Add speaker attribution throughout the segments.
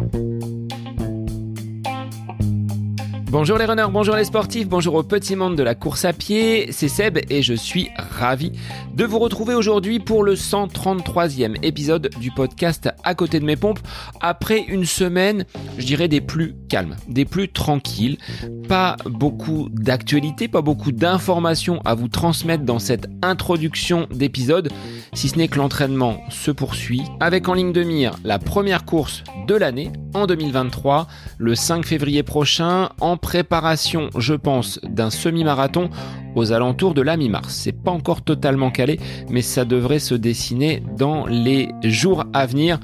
Speaker 1: Bye. Bonjour les runners, bonjour les sportifs, bonjour au petit monde de la course à pied, c'est Seb et je suis ravi de vous retrouver aujourd'hui pour le 133e épisode du podcast À côté de mes pompes, après une semaine, je dirais, des plus calmes, des plus tranquilles, pas beaucoup d'actualités, pas beaucoup d'informations à vous transmettre dans cette introduction d'épisode, si ce n'est que l'entraînement se poursuit, avec en ligne de mire la première course de l'année en 2023, le 5 février prochain, en préparation, je pense, d'un semi-marathon aux alentours de la mi-mars. C'est pas encore totalement calé, mais ça devrait se dessiner dans les jours à venir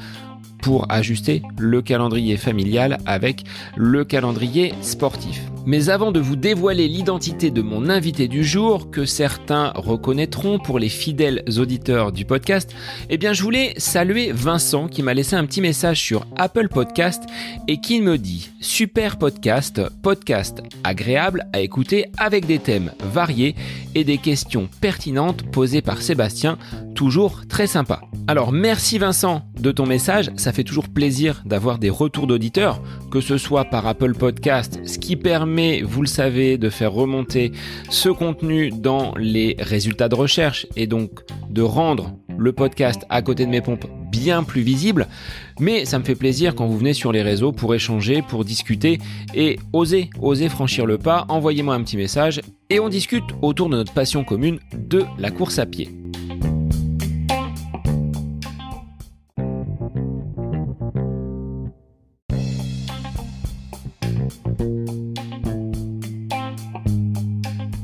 Speaker 1: pour ajuster le calendrier familial avec le calendrier sportif. Mais avant de vous dévoiler l'identité de mon invité du jour, que certains reconnaîtront pour les fidèles auditeurs du podcast, eh bien je voulais saluer Vincent qui m'a laissé un petit message sur Apple Podcast et qui me dit Super podcast, podcast agréable à écouter avec des thèmes variés et des questions pertinentes posées par Sébastien, toujours très sympa. Alors merci Vincent de ton message, ça fait toujours plaisir d'avoir des retours d'auditeurs, que ce soit par Apple Podcast, ce qui permet, vous le savez, de faire remonter ce contenu dans les résultats de recherche et donc de rendre le podcast à côté de mes pompes bien plus visible. Mais ça me fait plaisir quand vous venez sur les réseaux pour échanger, pour discuter et oser, oser franchir le pas. Envoyez-moi un petit message et on discute autour de notre passion commune de la course à pied.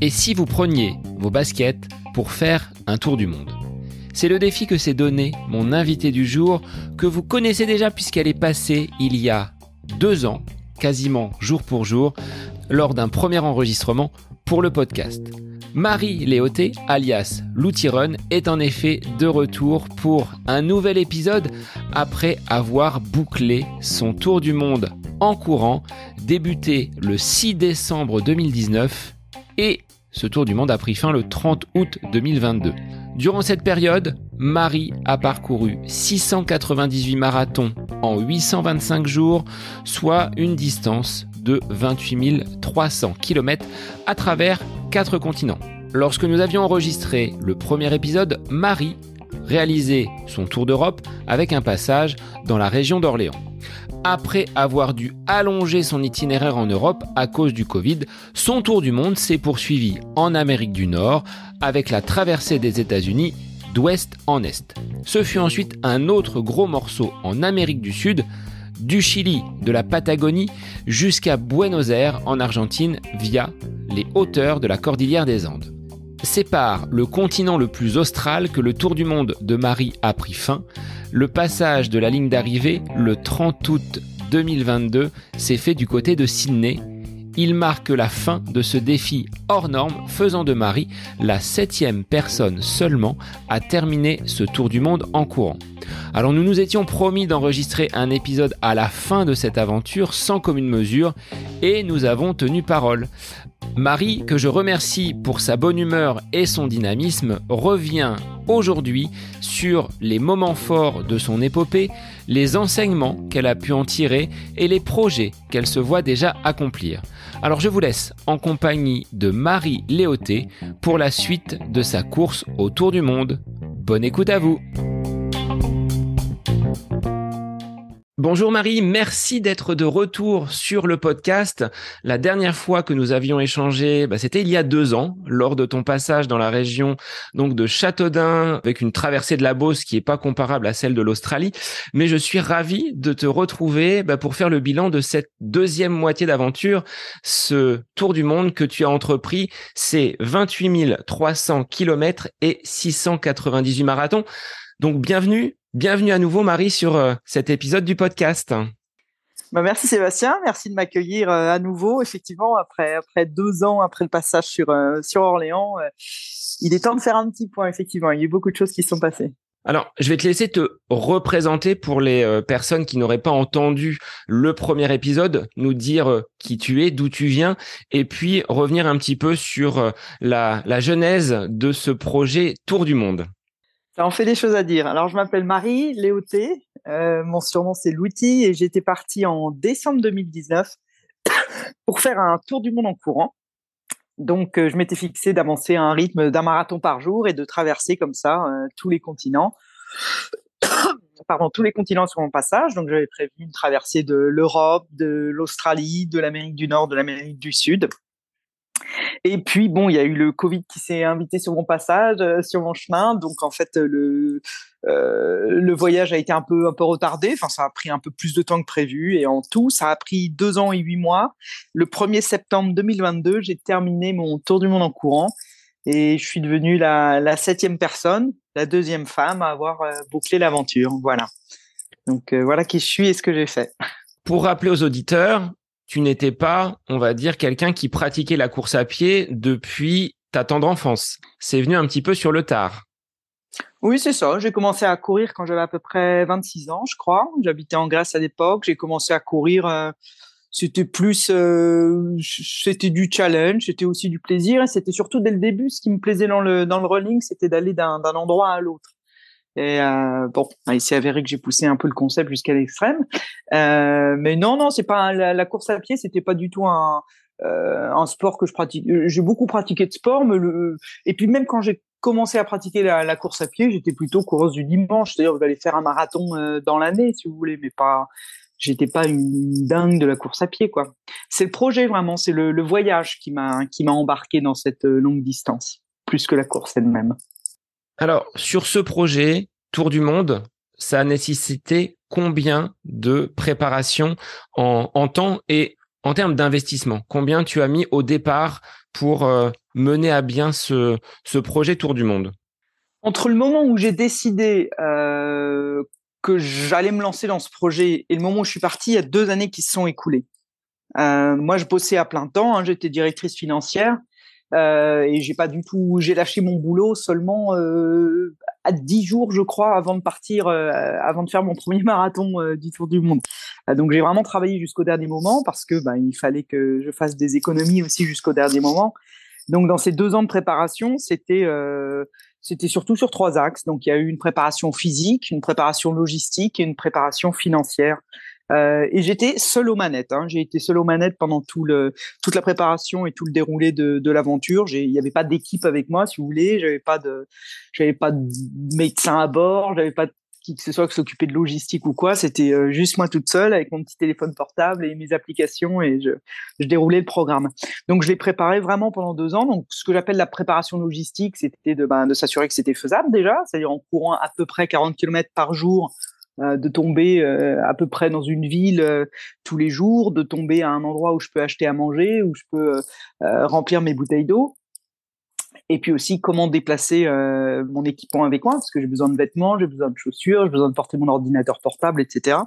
Speaker 1: Et si vous preniez vos baskets pour faire un tour du monde? C'est le défi que s'est donné mon invité du jour, que vous connaissez déjà puisqu'elle est passée il y a deux ans, quasiment jour pour jour, lors d'un premier enregistrement pour le podcast. Marie Léoté, alias Run, est en effet de retour pour un nouvel épisode après avoir bouclé son tour du monde en courant, débuté le 6 décembre 2019 et ce tour du monde a pris fin le 30 août 2022. Durant cette période, Marie a parcouru 698 marathons en 825 jours, soit une distance de 28 300 km à travers quatre continents. Lorsque nous avions enregistré le premier épisode, Marie réalisait son tour d'Europe avec un passage dans la région d'Orléans après avoir dû allonger son itinéraire en Europe à cause du Covid, son tour du monde s'est poursuivi en Amérique du Nord avec la traversée des États-Unis d'ouest en est. Ce fut ensuite un autre gros morceau en Amérique du Sud, du Chili, de la Patagonie jusqu'à Buenos Aires en Argentine via les hauteurs de la cordillère des Andes sépare le continent le plus austral que le tour du monde de Marie a pris fin. Le passage de la ligne d'arrivée, le 30 août 2022, s'est fait du côté de Sydney. Il marque la fin de ce défi hors norme, faisant de Marie la septième personne seulement à terminer ce tour du monde en courant. Alors nous nous étions promis d'enregistrer un épisode à la fin de cette aventure sans commune mesure et nous avons tenu parole. Marie, que je remercie pour sa bonne humeur et son dynamisme, revient aujourd'hui sur les moments forts de son épopée, les enseignements qu'elle a pu en tirer et les projets qu'elle se voit déjà accomplir. Alors je vous laisse en compagnie de Marie Léoté pour la suite de sa course autour du monde. Bonne écoute à vous Bonjour Marie, merci d'être de retour sur le podcast. La dernière fois que nous avions échangé, bah, c'était il y a deux ans, lors de ton passage dans la région donc de Châteaudun, avec une traversée de la Beauce qui est pas comparable à celle de l'Australie. Mais je suis ravi de te retrouver bah, pour faire le bilan de cette deuxième moitié d'aventure, ce tour du monde que tu as entrepris. C'est 28 300 kilomètres et 698 marathons. Donc bienvenue Bienvenue à nouveau, Marie, sur euh, cet épisode du podcast.
Speaker 2: Bah, merci Sébastien, merci de m'accueillir euh, à nouveau. Effectivement, après, après deux ans, après le passage sur, euh, sur Orléans, il est temps de faire un petit point, effectivement. Il y a eu beaucoup de choses qui se sont passées.
Speaker 1: Alors, je vais te laisser te représenter pour les personnes qui n'auraient pas entendu le premier épisode, nous dire qui tu es, d'où tu viens, et puis revenir un petit peu sur la, la genèse de ce projet Tour du Monde.
Speaker 2: Ça en fait des choses à dire. Alors, je m'appelle Marie Léoté. mon surnom c'est Louti et j'étais partie en décembre 2019 pour faire un tour du monde en courant. Donc, je m'étais fixé d'avancer à un rythme d'un marathon par jour et de traverser comme ça tous les continents. Pardon, tous les continents sur mon passage. Donc, j'avais prévu une traversée de l'Europe, de l'Australie, de l'Amérique du Nord, de l'Amérique du Sud. Et puis bon, il y a eu le Covid qui s'est invité sur mon passage, euh, sur mon chemin. Donc en fait, le euh, le voyage a été un peu un peu retardé. Enfin, ça a pris un peu plus de temps que prévu. Et en tout, ça a pris deux ans et huit mois. Le 1er septembre 2022, j'ai terminé mon tour du monde en courant. Et je suis devenue la, la septième personne, la deuxième femme à avoir euh, bouclé l'aventure. Voilà. Donc voilà qui je suis et ce que j'ai fait.
Speaker 1: Pour rappeler aux auditeurs, tu n'étais pas, on va dire, quelqu'un qui pratiquait la course à pied depuis ta tendre enfance. C'est venu un petit peu sur le tard.
Speaker 2: Oui, c'est ça. J'ai commencé à courir quand j'avais à peu près 26 ans, je crois. J'habitais en Grèce à l'époque. J'ai commencé à courir. Euh, c'était plus, euh, c'était du challenge, c'était aussi du plaisir. Et c'était surtout dès le début, ce qui me plaisait dans le dans le running, c'était d'aller d'un endroit à l'autre. Et euh, bon, il s'est avéré que j'ai poussé un peu le concept jusqu'à l'extrême. Euh, mais non, non, c'est pas la, course à pied, c'était pas du tout un, euh, un sport que je pratique. J'ai beaucoup pratiqué de sport, mais le et puis même quand j'ai commencé à pratiquer la, course à pied, j'étais plutôt coureuse du dimanche, c'est-à-dire j'allais faire un marathon euh, dans l'année, si vous voulez, mais pas. J'étais pas une dingue de la course à pied, quoi. C'est le projet vraiment, c'est le, le voyage qui m'a qui m'a embarqué dans cette euh, longue distance, plus que la course elle-même.
Speaker 1: Alors, sur ce projet, Tour du Monde, ça a nécessité combien de préparation en, temps et en termes d'investissement? Combien tu as mis au départ pour euh, mener à bien ce, projet Tour du Monde?
Speaker 2: Entre le moment où j'ai décidé euh, que j'allais me lancer dans ce projet et le moment où je suis parti, il y a deux années qui se sont écoulées. Euh, moi, je bossais à plein temps, hein, j'étais directrice financière euh, et j'ai pas du tout, j'ai lâché mon boulot seulement euh, à dix jours, je crois, avant de partir, euh, avant de faire mon premier marathon du Tour du Monde. Donc j'ai vraiment travaillé jusqu'au dernier moment parce que ben, il fallait que je fasse des économies aussi jusqu'au dernier moment. Donc dans ces deux ans de préparation, c'était c'était surtout sur trois axes. Donc il y a eu une préparation physique, une préparation logistique et une préparation financière. Euh, et j'étais seul aux manettes. Hein. J'ai été seul aux manettes pendant tout toute la préparation et tout le déroulé de, de l'aventure. Il n'y avait pas d'équipe avec moi, si vous voulez. J'avais pas de, j'avais pas de médecin à bord. J'avais pas qui que ce soit qui s'occupait de logistique ou quoi. C'était euh, juste moi toute seule avec mon petit téléphone portable et mes applications et je, déroulais le programme. Donc je l'ai préparé vraiment pendant deux ans. Donc ce que j'appelle la préparation logistique, c'était de, ben, de s'assurer que c'était faisable déjà, c'est-à-dire en courant à peu près 40 km par jour de tomber euh, à peu près dans une ville euh, tous les jours, de tomber à un endroit où je peux acheter à manger, où je peux remplir mes bouteilles d'eau. Et puis aussi comment déplacer mon équipement avec moi, parce que j'ai besoin de vêtements, j'ai besoin de chaussures, j'ai besoin de porter mon ordinateur portable, etc.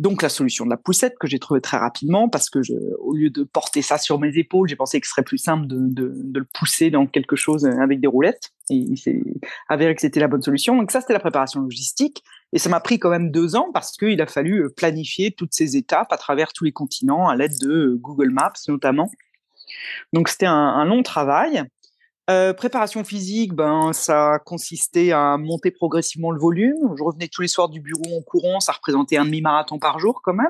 Speaker 2: Donc la solution de la poussette que j'ai trouvée très rapidement parce que au lieu de porter ça sur mes épaules, j'ai pensé que ce serait plus simple de, de, de, le pousser dans quelque chose avec des roulettes. Et il s'est avéré que c'était la bonne solution. Donc ça, c'était la préparation logistique. Et ça m'a pris quand même deux ans parce qu'il a fallu euh, planifier toutes ces étapes à travers tous les continents à l'aide de euh, Google Maps notamment. Donc c'était un, long travail. Euh, préparation physique, ben ça consistait à monter progressivement le volume. Je revenais tous les soirs du bureau en courant, ça représentait un demi-marathon par jour quand même.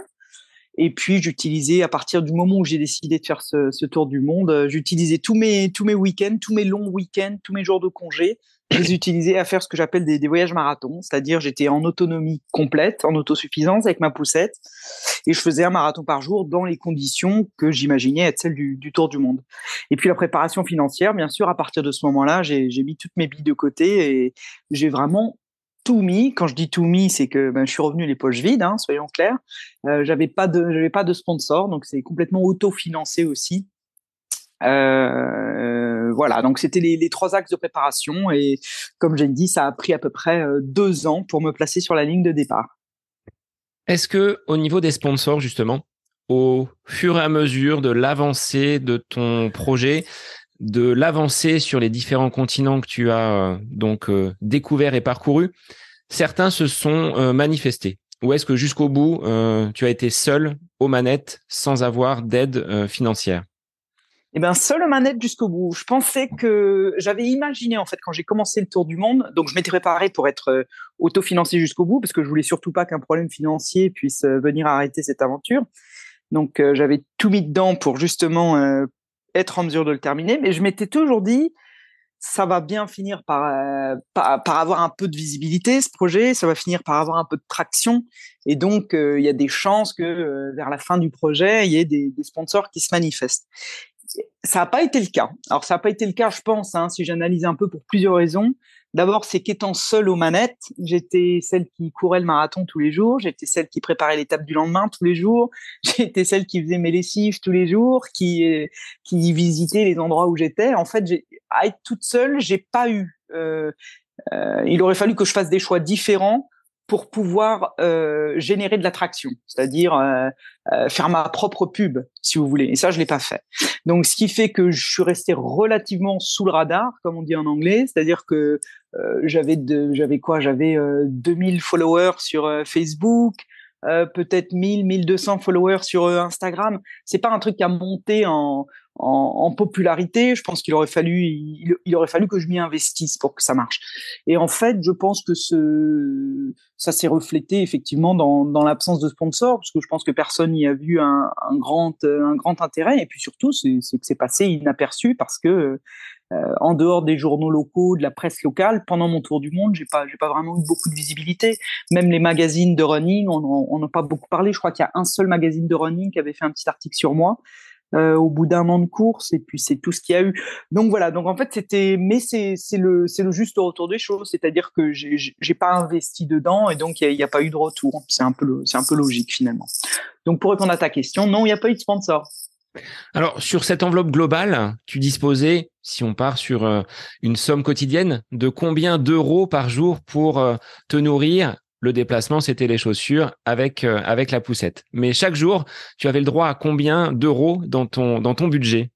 Speaker 2: Et puis j'utilisais à partir du moment où j'ai décidé de faire ce, ce tour du monde, j'utilisais tous mes tous mes week-ends, tous mes longs week-ends, tous mes jours de congé je les utilisais à faire ce que j'appelle des, voyages marathons, c'est-à-dire j'étais en autonomie complète, en autosuffisance avec ma poussette, et je faisais un marathon par jour dans les conditions que j'imaginais être celles du, du, tour du monde. Et puis la préparation financière, bien sûr, à partir de ce moment-là, j'ai mis toutes mes billes de côté et j'ai vraiment tout mis. Quand je dis tout mis, c'est que ben, je suis revenu les poches vides, hein, soyons clairs. Euh, j'avais pas de, j'avais pas de sponsor, donc c'est complètement autofinancé aussi. Euh, voilà, donc c'était les, trois axes de préparation et comme j'ai dit, ça a pris à peu près euh, deux ans pour me placer sur la ligne de départ.
Speaker 1: Est-ce que au niveau des sponsors justement, au fur et à mesure de l'avancée de ton projet, de l'avancée sur les différents continents que tu as euh, donc euh, découvert et parcouru, certains se sont manifestés? Ou est-ce que jusqu'au bout, tu as été seul aux manettes sans avoir d'aide financière?
Speaker 2: Eh bien, seul aux manettes jusqu'au bout. Je pensais que j'avais imaginé en fait quand j'ai commencé le tour du monde, donc je m'étais préparé pour être euh, autofinancé jusqu'au bout parce que je voulais surtout pas qu'un problème financier puisse euh, venir arrêter cette aventure. Donc euh, j'avais tout mis dedans pour justement être en mesure de le terminer, mais je m'étais toujours dit ça va bien finir par, par, avoir un peu de visibilité ce projet, ça va finir par avoir un peu de traction. Et donc il y a des chances que vers la fin du projet il y ait des sponsors qui se manifestent ça n'a pas été le cas. Alors, ça n'a pas été le cas, je pense, hein, si j'analyse un peu pour plusieurs raisons. D'abord, c'est qu'étant seule aux manettes, j'étais celle qui courait le marathon tous les jours, j'étais celle qui préparait l'étape du lendemain tous les jours, j'étais celle qui faisait mes lessives tous les jours, qui qui visitait les endroits où j'étais. En fait, à être toute seule, j'ai pas eu. Euh, euh, il aurait fallu que je fasse des choix différents pour pouvoir euh, générer de l'attraction, c'est-à-dire euh, euh, faire ma propre pub, si vous voulez. Et ça, je l'ai pas fait. Donc, ce qui fait que je suis resté relativement sous le radar, comme on dit en anglais, c'est-à-dire que euh, j'avais j'avais quoi? J'avais 2000 followers sur Facebook, peut-être 1000, 1200 followers sur Instagram. C'est pas un truc à monter en, en, popularité. Je pense qu'il aurait fallu, il, aurait fallu que je m'y investisse pour que ça marche. Et en fait, je pense que ce, ça s'est reflété effectivement dans, dans l'absence de sponsors, parce que je pense que personne n'y a vu un, un, grand, un grand intérêt. Et puis surtout, c'est que c'est passé inaperçu parce que euh, en dehors des journaux locaux, de la presse locale, pendant mon tour du monde, j'ai pas, j'ai pas vraiment eu beaucoup de visibilité. Même les magazines de running, on n'a pas beaucoup parlé. Je crois qu'il y a un seul magazine de running qui avait fait un petit article sur moi. Euh, au bout d'un an de course et puis c'est tout ce qu'il y a eu. Donc voilà, donc en fait c'était mais c'est le c'est le juste retour des choses, c'est-à-dire que j'ai pas investi dedans et donc il n'y a, a, pas eu de retour. C'est un peu c'est un peu logique finalement. Donc pour répondre à ta question, non, il n'y a pas eu de sponsor.
Speaker 1: Alors, sur cette enveloppe globale, tu disposais, si on part sur euh, une somme quotidienne, de combien d'euros par jour pour euh, te nourrir le déplacement, c'était les chaussures avec, euh, avec la poussette. Mais chaque jour, tu avais le droit à combien d'euros dans ton, dans ton budget?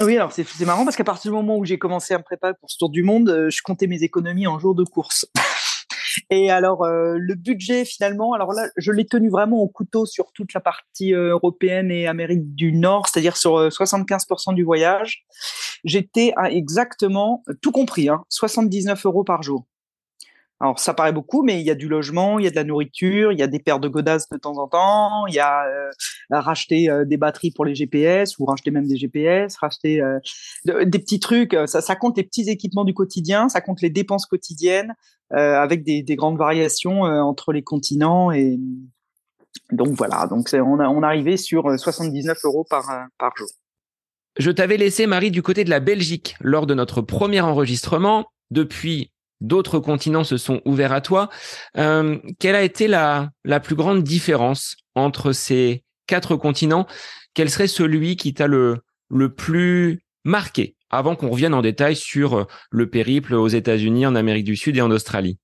Speaker 2: Oui, alors c'est marrant parce qu'à partir du moment où j'ai commencé à me préparer pour ce tour du monde, euh, je comptais mes économies en jours de course. Et alors euh, le budget finalement, alors là, je l'ai tenu vraiment au couteau sur toute la partie européenne et Amérique du Nord, c'est-à-dire sur 75% du voyage. J'étais à exactement, tout compris, hein, 79 euros par jour. Alors ça paraît beaucoup, mais il y a du logement, il y a de la nourriture, il y a des paires de godasses de temps en temps, il y a euh, racheter euh, des batteries pour les GPS ou racheter même des GPS, racheter euh, des petits trucs. Ça, compte les petits équipements du quotidien, ça compte les dépenses quotidiennes avec des, des, grandes variations entre les continents et donc voilà. Donc on a on arrivait sur 79 euros par par jour.
Speaker 1: Je t'avais laissé Marie du côté de la Belgique lors de notre premier enregistrement. Depuis d'autres continents se sont ouverts à toi. Euh, quelle a été la, la plus grande différence entre ces quatre continents? Quel serait celui qui t'a le, le plus marqué? Avant qu'on revienne en détail sur euh, le périple aux États-Unis, en Amérique du Sud et en Australie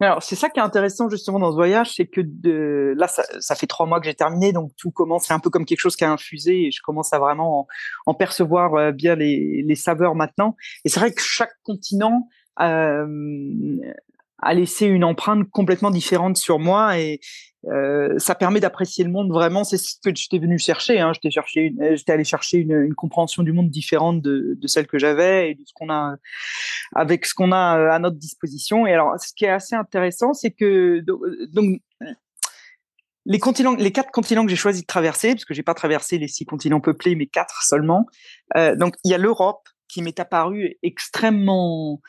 Speaker 2: alors c'est ça qui est intéressant justement dans ce voyage, c'est que de, là ça, fait trois mois que j'ai terminé, donc tout commence, c'est un peu comme quelque chose qui a infusé et je commence à vraiment en, en percevoir euh, bien les, les saveurs maintenant. Et c'est vrai que chaque continent euh, a laissé une empreinte complètement différente sur moi et euh, ça permet d'apprécier le monde vraiment. C'est ce que j'étais venu chercher. Hein. J'étais cherché, j'étais allé chercher une, compréhension du monde différente de, celle que j'avais et de ce qu'on a avec ce qu'on a euh, à notre disposition. Et alors, ce qui est assez intéressant, c'est que donc les continents, les quatre continents que j'ai choisi de traverser, parce que j'ai pas traversé les six continents peuplés, mais quatre seulement. Euh, donc, il y a l'Europe qui m'est apparue extrêmement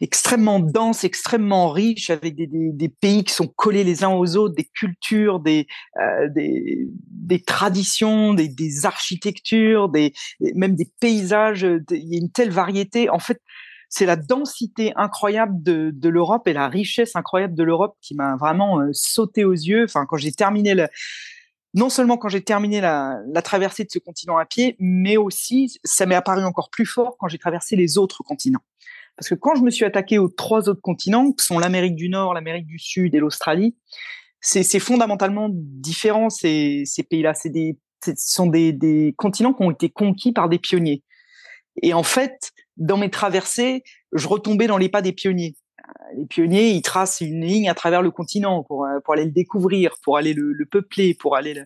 Speaker 2: extrêmement dense, extrêmement riche, avec des, pays qui sont collés les uns aux autres, des cultures, des, euh, des, traditions, des, des architectures, des, même des paysages. Il y a une telle variété. En fait, c'est la densité incroyable de, de l'Europe et la richesse incroyable de l'Europe qui m'a vraiment euh, sauté aux yeux. Enfin, quand j'ai terminé le, non seulement quand j'ai terminé la, traversée de ce continent à pied, mais aussi ça m'est apparu encore plus fort quand j'ai traversé les autres continents. Parce que quand je me suis attaqué aux trois autres continents, qui sont l'Amérique du Nord, l'Amérique du Sud et l'Australie, c'est fondamentalement différent ces, pays-là. C'est ce sont des continents qui ont été conquis par des pionniers. Et en fait, dans mes traversées, je retombais dans les pas des pionniers. Les pionniers, ils tracent une ligne à travers le continent pour, euh, pour aller le découvrir, pour aller le, le peupler, pour aller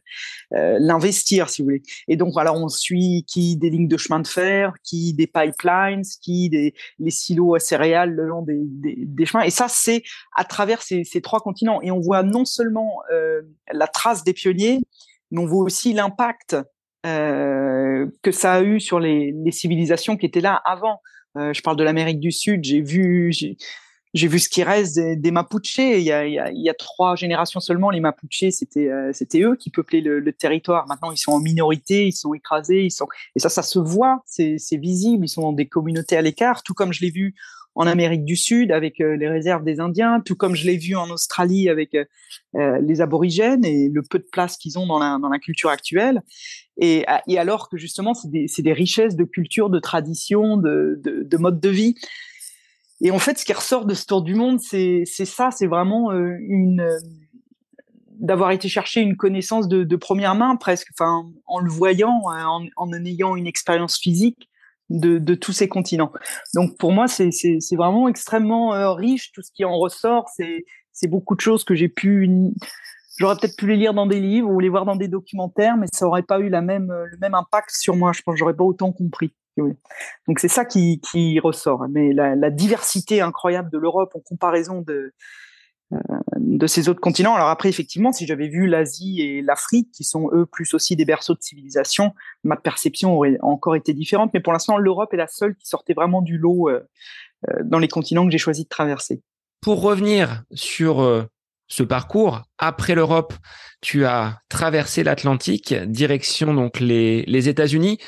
Speaker 2: euh, l'investir, si vous voulez. Et donc, voilà, on suit qui des lignes de chemin de fer, qui des pipelines, qui des les silos à céréales le long des, des, chemins. Et ça, c'est à travers ces, ces, trois continents. Et on voit non seulement euh, la trace des pionniers, mais on voit aussi l'impact que ça a eu sur les, les, civilisations qui étaient là avant. Je parle de l'Amérique du Sud. J'ai vu, j'ai vu ce qui reste des, des Mapuches. Il y, a, il, y a, il y, a, trois générations seulement. Les Mapuches, c'était euh, c'était eux qui peuplaient le, le, territoire. Maintenant, ils sont en minorité, ils sont écrasés, ils sont et ça, ça se voit, c'est visible. Ils sont dans des communautés à l'écart, tout comme je l'ai vu en Amérique du Sud avec euh, les réserves des Indiens, tout comme je l'ai vu en Australie avec euh, euh les aborigènes et le peu de place qu'ils ont dans la, dans la culture actuelle. Et, et alors que justement, c'est des, des, richesses de culture, de tradition, de, de, de mode de vie. Et en fait, ce qui ressort de ce tour du monde, c'est ça, c'est vraiment euh, euh, d'avoir été chercher une connaissance de, première main presque, en le voyant, euh, en, en ayant une expérience physique de, tous ces continents. Donc pour moi, c'est vraiment extrêmement riche. Tout ce qui en ressort, c'est beaucoup de choses que j'ai pu J'aurais peut-être pu les lire dans des livres ou les voir dans des documentaires, mais ça aurait pas eu le même impact sur moi. Je pense j'aurais pas autant compris. Donc c'est ça qui, ressort. Mais la, diversité incroyable de l'Europe en comparaison de, euh, de ces autres continents. Alors après, effectivement, si j'avais vu l'Asie et l'Afrique, qui sont eux plus aussi des berceaux de civilisation, ma perception aurait encore été différente. Mais pour l'instant, l'Europe est la seule qui sortait vraiment du lot euh, euh dans les continents que j'ai choisi de traverser.
Speaker 1: Pour revenir sur ce parcours, après l'Europe, tu as traversé l'Atlantique, direction donc les États-Unis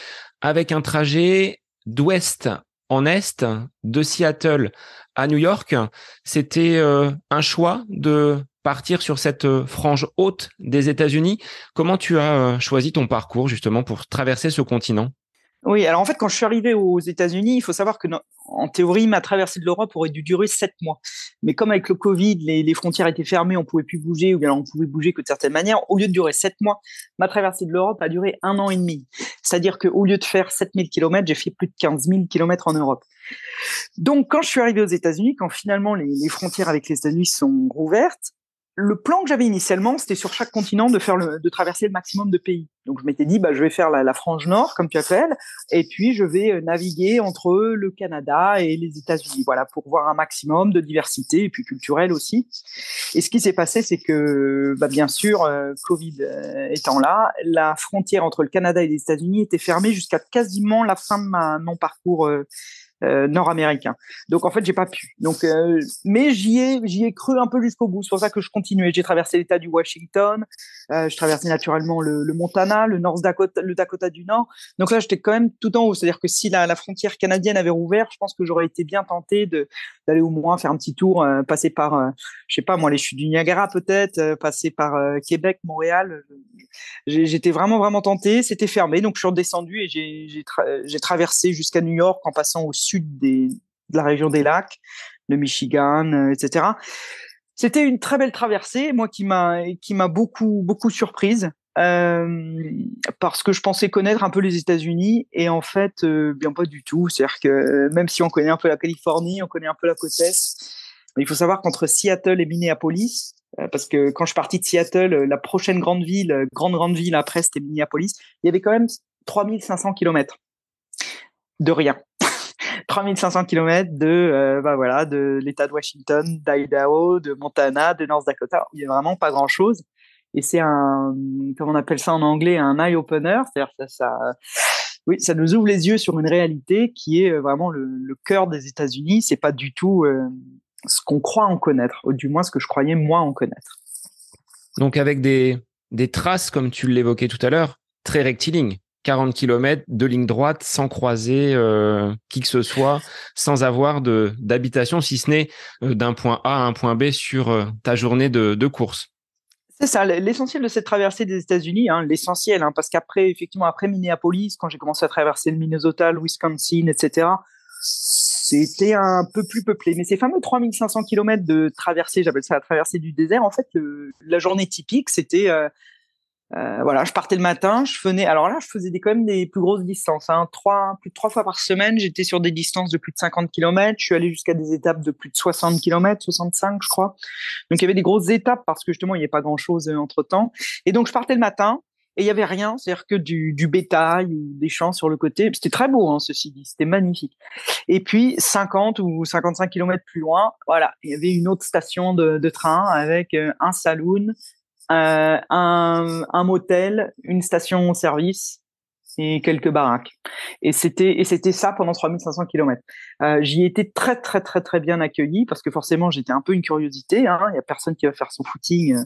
Speaker 1: avec un trajet d'ouest en est, de Seattle à New York. C'était euh, un choix de partir sur cette euh, frange haute des États-Unis. Comment tu as euh, choisi ton parcours justement pour traverser ce continent?
Speaker 2: Oui, alors en fait, quand je suis arrivé aux États-Unis, il faut savoir que en théorie, ma traversée de l'Europe aurait dû durer sept mois. Mais comme avec le Covid, les, frontières étaient fermées, on pouvait plus bouger, ou bien on pouvait bouger que de certaines manières. Au lieu de durer sept mois, ma traversée de l'Europe a duré un an et demi. C'est-à-dire qu'au lieu de faire 7000 km, j'ai fait plus de 15 000 km en Europe. Donc, quand je suis arrivé aux États-Unis, quand finalement les, les frontières avec les États-Unis sont rouvertes, le plan que j'avais initialement, c'était sur chaque continent de faire le, de traverser le maximum de pays. Donc je m'étais dit, bah je vais faire la, frange nord, comme tu appelles, et puis je vais euh, naviguer entre le Canada et les États-Unis, voilà, pour voir un maximum de diversité et puis culturelle aussi. Et ce qui s'est passé, c'est que, bah, bien sûr, euh, Covid euh, étant là, la frontière entre le Canada et les États-Unis était fermée jusqu'à quasiment la fin de mon parcours nord-américain. Donc en fait, j'ai pas pu. Donc, euh, mais j'y ai, j'y ai cru un peu jusqu'au bout. C'est pour ça que je continuais. J'ai traversé l'État du Washington. Euh, je traversais naturellement le, Montana, le North Dakota, le Dakota du Nord. Donc là, j'étais quand même tout en haut. C'est-à-dire que si la, frontière canadienne avait rouvert, je pense que j'aurais été bien tenté d'aller au moins faire un petit tour, euh, passer par, euh, je sais pas moi, les chutes du Niagara peut-être, passer par Québec, Montréal. J'étais vraiment vraiment tenté. C'était fermé, donc je suis redescendu et j'ai j'ai tra traversé jusqu'à New York en passant au sud de la région des lacs, le Michigan, euh, etc. C'était une très belle traversée, moi qui m'a qui m'a beaucoup beaucoup surprise euh, parce que je pensais connaître un peu les États-Unis et en fait euh, bien pas du tout. C'est-à-dire que même si on connaît un peu la Californie, on connaît un peu la côte est, il faut savoir qu'entre Seattle et Minneapolis, euh, parce que quand je suis parti de Seattle, la prochaine grande ville, grande grande ville après c'était Minneapolis, il y avait quand même 3500 kilomètres de rien. 3500 km de, euh, bah voilà, de l'État de Washington, d'Idaho, de Montana, de North Dakota. Il y a vraiment pas grand chose. Et c'est un, comment on appelle ça en anglais, un eye opener. C'est-à-dire ça, ça, oui, ça nous ouvre les yeux sur une réalité qui est euh, vraiment le, cœur des États-Unis. C'est pas du tout euh, ce qu'on croit en connaître, ou du moins ce que je croyais moi en connaître.
Speaker 1: Donc avec des, des traces, comme tu l'évoquais tout à l'heure, très rectilignes. 40 km de ligne droite sans croiser euh, qui que ce soit, sans avoir de d'habitation, si ce n'est euh, d'un point A à un point B sur euh, ta journée de, de course.
Speaker 2: C'est ça, l'essentiel de cette traversée des États-Unis, hein, l'essentiel, hein, parce qu'après, effectivement, après Minneapolis, quand j'ai commencé à traverser le Minnesota, le Wisconsin, etc., c'était un peu plus peuplé. Mais ces fameux 3500 km de traversée, j'appelle ça la traversée du désert, en fait, la journée typique, c'était voilà, je partais le matin, je faisais, alors là, je faisais des, quand même des plus grosses distances, hein, trois, plus de trois fois par semaine. J'étais sur des distances de plus de 50 km. Je suis allé jusqu'à des étapes de plus de 60 km, 65, je crois. Donc, il y avait des grosses étapes parce que justement, il n'y avait pas grand chose euh, entre temps. Et donc, je partais le matin et il y avait rien, c'est-à-dire que du, du, bétail ou des champs sur le côté. C'était très beau, hein, ceci dit, c'était magnifique. Et puis 50 ou 55 km plus loin, voilà, il y avait une autre station de, de train avec euh, un saloon, euh, un, motel, une station-service et quelques baraques. Et c'était et c'était ça pendant 3500 km. Euh, J'y étais très très très très bien accueilli parce que forcément j'étais un peu une curiosité. Hein. Il y a personne qui va faire son footing, euh,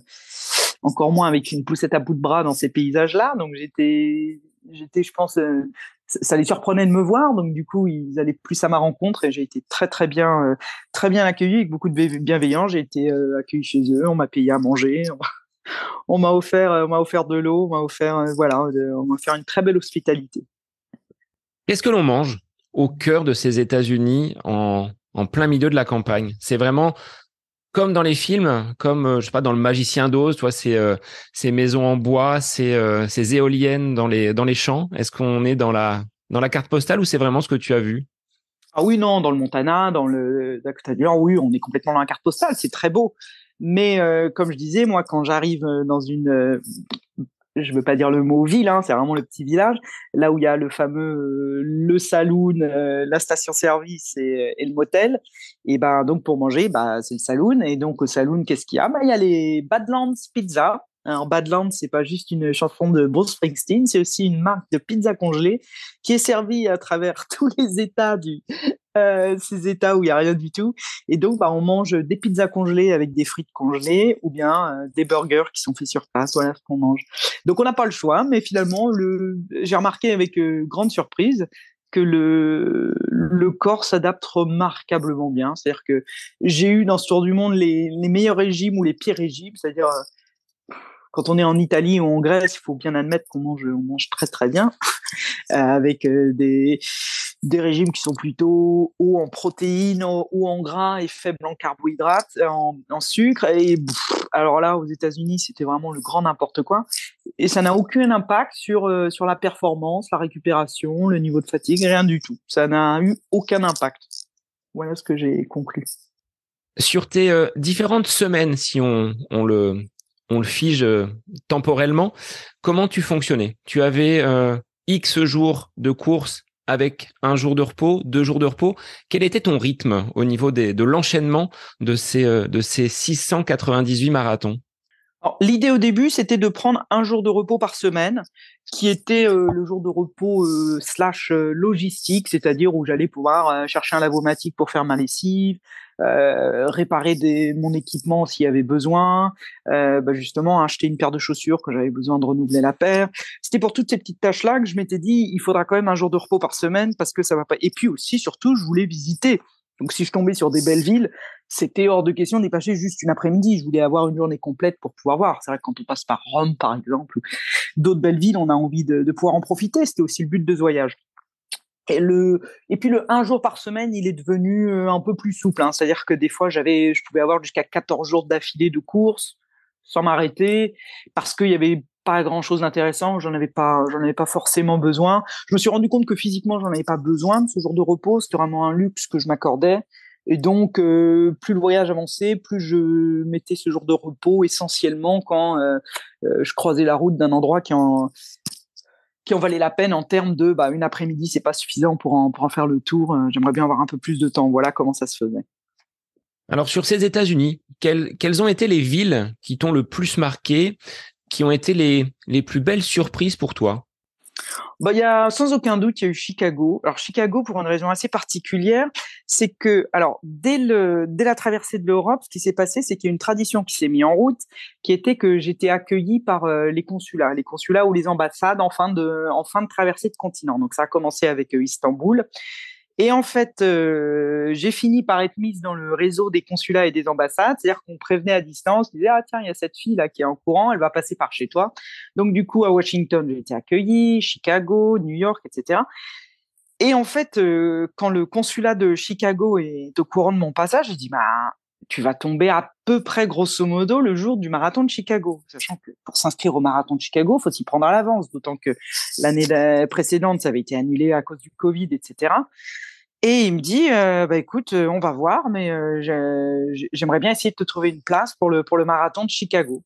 Speaker 2: encore moins avec une poussette à bout de bras dans ces paysages-là. Donc j'étais j'étais je pense euh, ça les surprenait de me voir, donc du coup ils allaient plus à ma rencontre et j'ai été très très bien très bien accueilli avec beaucoup de bienveillance. J'ai été accueilli chez eux, on m'a payé à manger, on m'a offert, euh, on m'a offert de l'eau, on m'a offert, euh, voilà, on m'a offert une très belle hospitalité.
Speaker 1: Qu'est-ce que l'on mange au cœur de ces États-Unis en, en plein milieu de la campagne? C'est vraiment comme dans les films, comme euh, je sais pas dans le Magicien d'Oz, toi, ces, ces maisons en bois, ces, ces éoliennes dans les dans les champs. Est-ce qu'on est dans la dans la carte postale ou c'est vraiment ce que tu as vu?
Speaker 2: Ah oui, non, dans le Montana, dans le Dakota du Nord, oui, on est complètement dans la carte postale. C'est très beau. Mais euh, comme je disais, moi, quand j'arrive euh, dans une, euh, je veux pas dire le mot ville, hein, c'est vraiment le petit village, là où il y a le fameux le saloon, la station-service et, et, le motel. Et ben donc pour manger, bah c'est le saloon. Et donc au saloon, qu'est-ce qu'il y a? Bah, il y a les Badlands Pizza. Alors Badlands, c'est pas juste une chanson de Bruce Springsteen, c'est aussi une marque de pizza congelée qui est servie à travers tous les États euh, ces états où il y a rien du tout. Et donc, bah, on mange des pizzas congelées avec des frites congelées ou bien euh, des burgers qui sont faits sur place. Voilà ce qu'on mange. Donc, on n'a pas le choix, mais finalement, le... j'ai remarqué avec euh, grande surprise que le, corps s'adapte remarquablement bien. C'est-à-dire que j'ai eu dans ce tour du monde les meilleurs régimes ou les pires régimes, c'est-à-dire quand on est en Italie ou en Grèce, il faut bien admettre qu'on mange, très très bien, avec des des régimes qui sont plutôt hauts en protéines, hauts en gras et faibles en carbohydrates, en, en sucre. Et alors là, aux États-Unis, c'était vraiment le grand n'importe quoi. Et ça n'a aucun impact sur euh, sur la performance, la récupération, le niveau de fatigue, rien du tout. Ça n'a eu aucun impact. Voilà ce que j'ai conclu.
Speaker 1: Sur tes euh, différentes semaines, si on, on le on le fige euh, temporellement, comment tu fonctionnais? Tu avais X jours de course avec un jour de repos, deux jours de repos. Quel était ton rythme au niveau de l'enchaînement de ces, euh, de ces 698 marathons?
Speaker 2: L'idée au début, c'était de prendre un jour de repos par semaine, qui était euh, le jour de repos euh, slash logistique, c'est-à-dire où j'allais pouvoir chercher un lavomatique pour faire ma lessive, euh, réparer des, mon équipement s'il y avait besoin, euh, bah justement acheter une paire de chaussures quand j'avais besoin de renouveler la paire. C'était pour toutes ces petites tâches-là que je m'étais dit, il faudra quand même un jour de repos par semaine parce que ça va pas. Et puis aussi, surtout, je voulais visiter. Donc si je tombais sur des belles villes, c'était hors de question d'y passer juste une après-midi. Je voulais avoir une journée complète pour pouvoir voir. C'est vrai que quand on passe par Rome, par exemple, d'autres belles villes, on a envie de, pouvoir en profiter. C'était aussi le but de ce voyage. Et, le, et puis le un jour par semaine, il est devenu euh, un peu plus souple. Hein. C'est-à-dire que des fois, j'avais, je pouvais avoir jusqu'à 14 jours d'affilée de course sans m'arrêter parce qu'il y avait pas grand chose d'intéressant. J'en avais pas, j'en avais pas forcément besoin. Je me suis rendu compte que physiquement, j'en avais pas besoin de ce jour de repos. C'était vraiment un luxe que je m'accordais. Et donc, euh, plus le voyage avançait, plus je mettais ce jour de repos essentiellement quand euh, je croisais la route d'un endroit qui en qui en valait la peine en termes de bah, une après-midi, c'est pas suffisant pour en, pour en faire le tour. Euh, j'aimerais bien avoir un peu plus de temps. Voilà comment ça se faisait.
Speaker 1: Alors sur ces États-Unis, quelles ont été les villes qui t'ont le plus marqué, qui ont été les, les plus belles surprises pour toi?
Speaker 2: Bah, il y a sans aucun doute, il y a eu Chicago. Alors Chicago, pour une raison assez particulière, c'est que, alors dès le dès la traversée de l'Europe, ce qui s'est passé, c'est qu'il y a une tradition qui s'est mise en route, qui était que j'étais accueilli par euh, les consulats, les consulats ou les ambassades en fin de en fin de traversée de continent. Donc ça a commencé avec euh, Istanbul. Et en fait, euh, j'ai fini par être mise dans le réseau des consulats et des ambassades, c'est-à-dire qu'on prévenait à distance, on disait ah tiens il y a cette fille là qui est en courant, elle va passer par chez toi. Donc du coup à Washington j'ai été accueillie, Chicago, New York, etc. Et en fait, euh, quand le consulat de Chicago est au courant de mon passage, je dis bah tu vas tomber à peu près grosso modo le jour du marathon de Chicago. Sachant que pour s'inscrire au marathon de Chicago, faut s'y prendre à l'avance, d'autant que l'année précédente, ça avait été annulé à cause du Covid, etc. Et il me dit, euh, bah écoute, euh, on va voir, mais euh, j'aimerais bien essayer de te trouver une place pour le pour le marathon de Chicago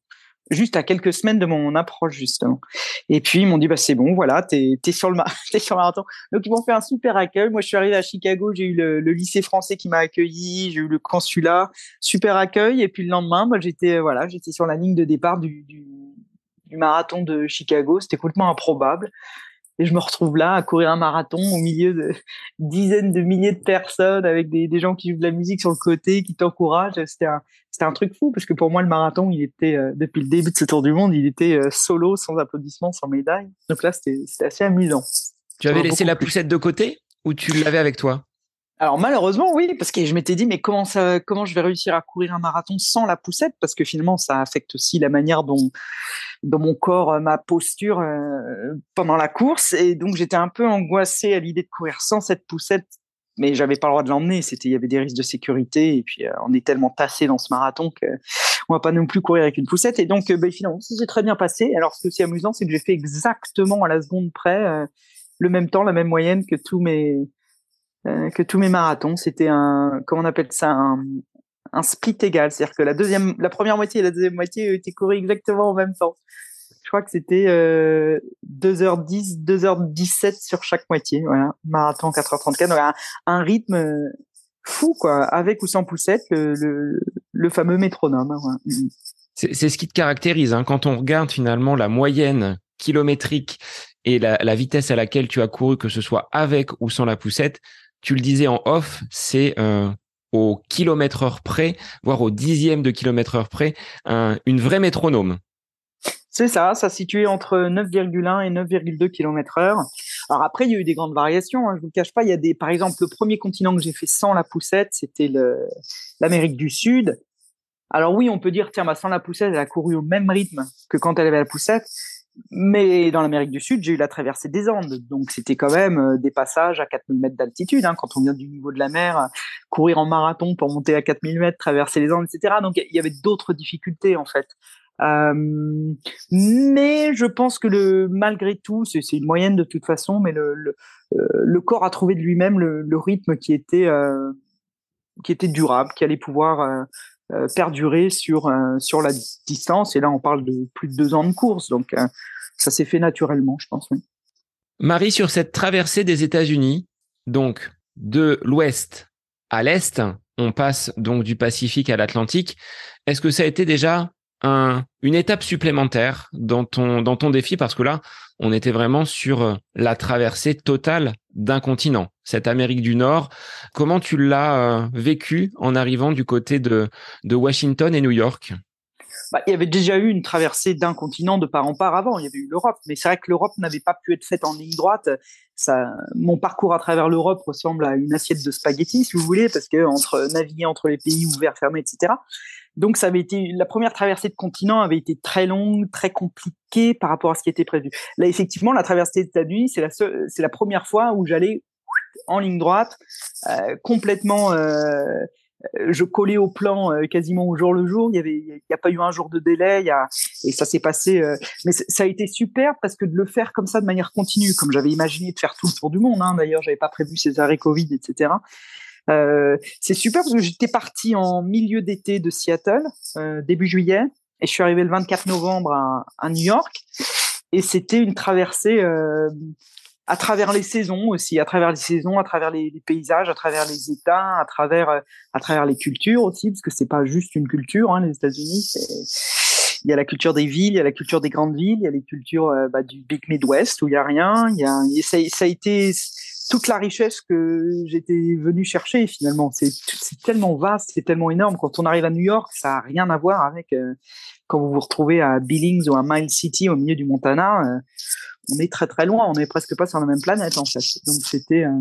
Speaker 2: juste à quelques semaines de mon approche justement. Et puis ils m'ont dit bah c'est bon, voilà, t'es es sur le le marathon. Donc ils m'ont fait un super accueil. Moi je suis arrivé à Chicago, j'ai eu le, lycée français qui m'a accueilli, j'ai eu le consulat, super accueil. Et puis le lendemain, moi j'étais voilà, j'étais sur la ligne de départ du, du, du marathon de Chicago. C'était complètement improbable. Et je me retrouve là à courir un marathon au milieu de dizaines de milliers de personnes avec des, des gens qui jouent de la musique sur le côté, qui t'encouragent. C'était un, c'était un truc fou parce que pour moi, le marathon, il était, euh, depuis le début de ce tour du monde, il était euh, solo, sans applaudissements, sans médaille. Donc là, c'était, c'était assez amusant.
Speaker 1: Tu avais laissé la poussette de côté ou tu l'avais avec toi?
Speaker 2: Alors malheureusement oui, parce que je m'étais dit mais comment ça, comment je vais réussir à courir un marathon sans la poussette? Parce que finalement ça affecte aussi la manière dont, dont mon corps, euh, ma posture euh, pendant la course, et donc j'étais un peu angoissé à l'idée de courir sans cette poussette, mais j'avais pas le droit de l'emmener. C'était, il y avait des risques de sécurité, et puis euh, on est tellement tassé dans ce marathon que on va pas non plus courir avec une poussette. Et donc ben, finalement ça s'est très bien passé. Alors ce qui est aussi amusant, c'est que j'ai fait exactement à la seconde près le même temps, la même moyenne que tous mes euh, que tous mes marathons. C'était un, comment on appelle ça, un, split égal. C'est-à-dire que la deuxième, la première moitié et la deuxième moitié étaient courues exactement en même temps. Je crois que c'était euh, 2h10, 2h17 sur chaque moitié. Voilà, marathon 4h34. Donc un, rythme euh, fou, quoi, avec ou sans poussette, le, le, le fameux métronome. Hein, mm.
Speaker 1: C'est ce qui te caractérise. Hein. Quand on regarde finalement la moyenne kilométrique et la, vitesse à laquelle tu as couru, que ce soit avec ou sans la poussette, tu le disais en off, c'est euh, au kilomètre heure près, voire au dixième de kilomètre heure près, une vraie métronome.
Speaker 2: C'est ça, ça situé entre 9,1 et 9,2 km heure. Alors après, il y a eu des grandes variations. Hein, je vous le cache pas. Il y a des, par exemple, le premier continent que j'ai fait sans la poussette, c'était l'Amérique du Sud. Alors oui, on peut dire, tiens, bah, sans la poussette, elle a couru au même rythme que quand elle avait la poussette. Mais dans l'Amérique du Sud, j'ai eu la traversée des Andes, donc c'était quand même euh, des passages à 4000 mètres d'altitude. Hein, quand on vient du niveau de la mer, courir en marathon pour monter à 4000 mètres, traverser les Andes, etc. Donc il y avait d'autres difficultés en fait. Euh, mais je pense que malgré tout, c'est une moyenne de toute façon, mais le, euh, corps a trouvé de lui-même le, rythme qui était qui était durable, qui allait pouvoir perdurer sur euh, sur la distance. Et là, on parle de plus de deux ans de course, donc euh, ça s'est fait naturellement, je pense.
Speaker 1: Marie, sur cette traversée des États-Unis, donc de l'ouest à l'est, on passe donc du Pacifique à l'Atlantique. Est-ce que ça a été déjà un, une étape supplémentaire dans ton, dans ton défi? Parce que là, on était vraiment sur la traversée totale d'un continent, cette Amérique du Nord. Comment tu l'as euh, vécu en arrivant du côté de, Washington et New York?
Speaker 2: Bah, il y avait déjà eu une traversée d'un continent de part en part avant. Il y avait eu l'Europe, mais c'est vrai que l'Europe n'avait pas pu être faite en ligne droite. Mon parcours à travers l'Europe ressemble à une assiette de spaghettis, si vous voulez, parce que entre naviguer entre les pays ouverts, fermés, etc. Donc ça avait été la première traversée de continent avait été très longue, très compliquée par rapport à ce qui était prévu. Là effectivement, la traversée des États-Unis, c'est la première fois où j'allais en ligne droite, euh, complètement. Euh, je collais au plan euh, quasiment au jour le jour. Il y avait, il y a pas eu un jour de délai. Et ça s'est passé. Euh, mais ça a été super parce que de le faire comme ça de manière continue, comme j'avais imaginé de faire tout le tour du monde. Hein, D'ailleurs, j'avais pas prévu ces arrêts Covid, etc. Euh, c'est super parce que j'étais parti en milieu d'été de Seattle, euh, début juillet, et je suis arrivé le 24 novembre à, New York. Et c'était une traversée euh, à travers les saisons aussi, à travers les saisons, à travers les, paysages, à travers les États, à travers euh, à travers les cultures aussi, parce que c'est pas juste une culture, hein, les États-Unis. Il y a la culture des villes, il y a la culture des grandes villes, il y a les cultures euh, bah, du Big Midwest où il y a rien. Il y a, ça, a été toute la richesse que j'étais venu chercher finalement. C'est tellement vaste, c'est tellement énorme. Quand on arrive à New York, ça a rien à voir avec euh, quand vous vous retrouvez à Billings ou à Mile City au milieu du Montana. On est très très loin, on est presque pas sur la même planète en fait. Donc c'était euh,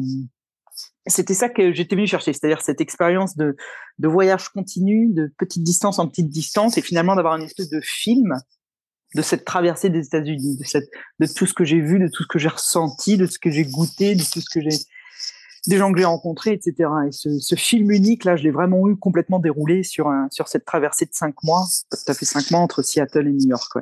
Speaker 2: c'était ça que j'étais venu chercher, c'est-à-dire cette expérience de, de voyage continu, de petite distance en petite distance, et finalement d'avoir une espèce de film de cette traversée des États-Unis, de tout ce que j'ai vu, de tout ce que j'ai ressenti, de ce que j'ai goûté, de tout ce que j'ai, des gens que j'ai rencontrés, etc. Et ce, film unique, là, je l'ai vraiment eu complètement déroulé sur, sur cette traversée de cinq mois, ça fait cinq mois entre Seattle et New York.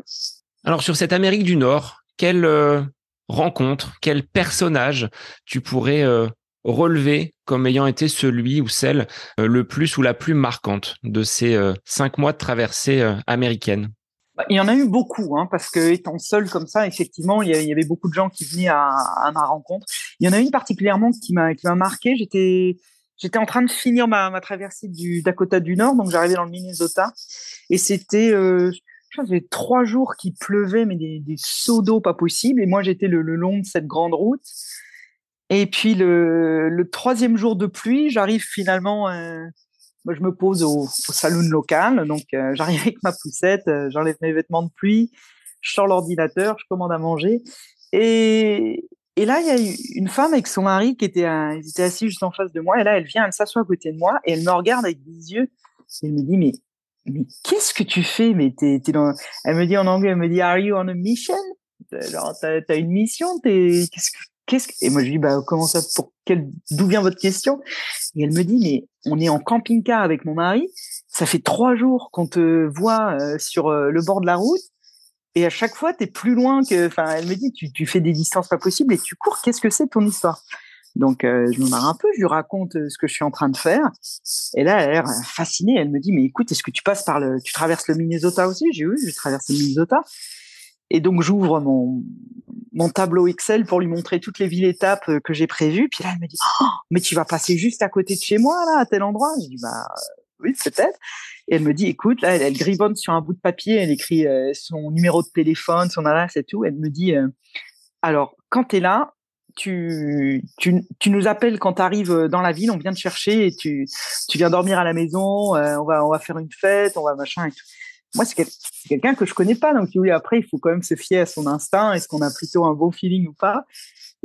Speaker 1: Alors, sur cette Amérique du Nord, quelle euh, rencontre, quel personnage tu pourrais euh, relever comme ayant été celui ou celle euh, le plus ou la plus marquante de ces cinq mois de traversée américaine?
Speaker 2: Bah, il y en a eu beaucoup, hein, parce que étant seul comme ça, effectivement, il y, avait beaucoup de gens qui venaient à, ma rencontre. Il y en a une particulièrement qui m'a qui m'a marqué. J'étais j'étais en train de finir ma, traversée du Dakota du Nord, donc j'arrivais dans le Minnesota, et c'était pense trois jours qui pleuvait, mais des, des seaux d'eau pas possible. Et moi, j'étais le, long de cette grande route. Et puis le, troisième jour de pluie, j'arrive finalement euh, moi, je me pose au, au saloon local. Donc, euh, j'arrive avec ma poussette, euh, j'enlève mes vêtements de pluie, je sors l'ordinateur, je commande à manger. Et, et là, il y a une femme avec son mari qui était, était assis juste en face de moi. Et là, elle vient, elle s'assoit à côté de moi et elle me regarde avec des yeux. Et elle me dit, mais, mais qu'est-ce que tu fais? Mais t'es, t'es dans... Elle me dit en anglais, elle me dit, Are you on a mission? T'as, t'as une mission? T'es... Qu'est-ce que et moi je lui dis bah comment ça pour quel d'où vient votre question? Et elle me dit mais on est en camping-car avec mon mari. Ça fait trois jours qu'on te voit euh, sur euh, le bord de la route. Et à chaque fois tu es plus loin que enfin elle me dit tu, tu fais des distances pas possibles et tu cours. Qu'est-ce que c'est ton histoire? Donc euh, je me marre un peu je lui raconte ce que je suis en train de faire et là elle a l'air fascinée elle me dit mais écoute est-ce que tu passes par le tu traverses le Minnesota aussi? J'ai oui je traverse le Minnesota et donc j'ouvre mon, mon tableau Excel pour lui montrer toutes les villes étapes euh, que j'ai prévues. Puis là, elle me dit oh, "Mais tu vas passer juste à côté de chez moi là, à tel endroit?" Je dis "Bah oui, peut-être." Et elle me dit "Écoute, là, elle, elle, gribonne sur un bout de papier, elle écrit euh, son numéro de téléphone, son adresse et tout. Elle me dit euh, "Alors, quand tu es là, tu, tu, tu, nous appelles quand tu arrives dans la ville, on vient te chercher et tu, tu viens dormir à la maison, on, va, on va faire une fête, on va machin et tout moi, c'est quelqu'un que je connais pas. Donc, oui, après, il faut quand même se fier à son instinct. Est-ce qu'on a plutôt un bon feeling ou pas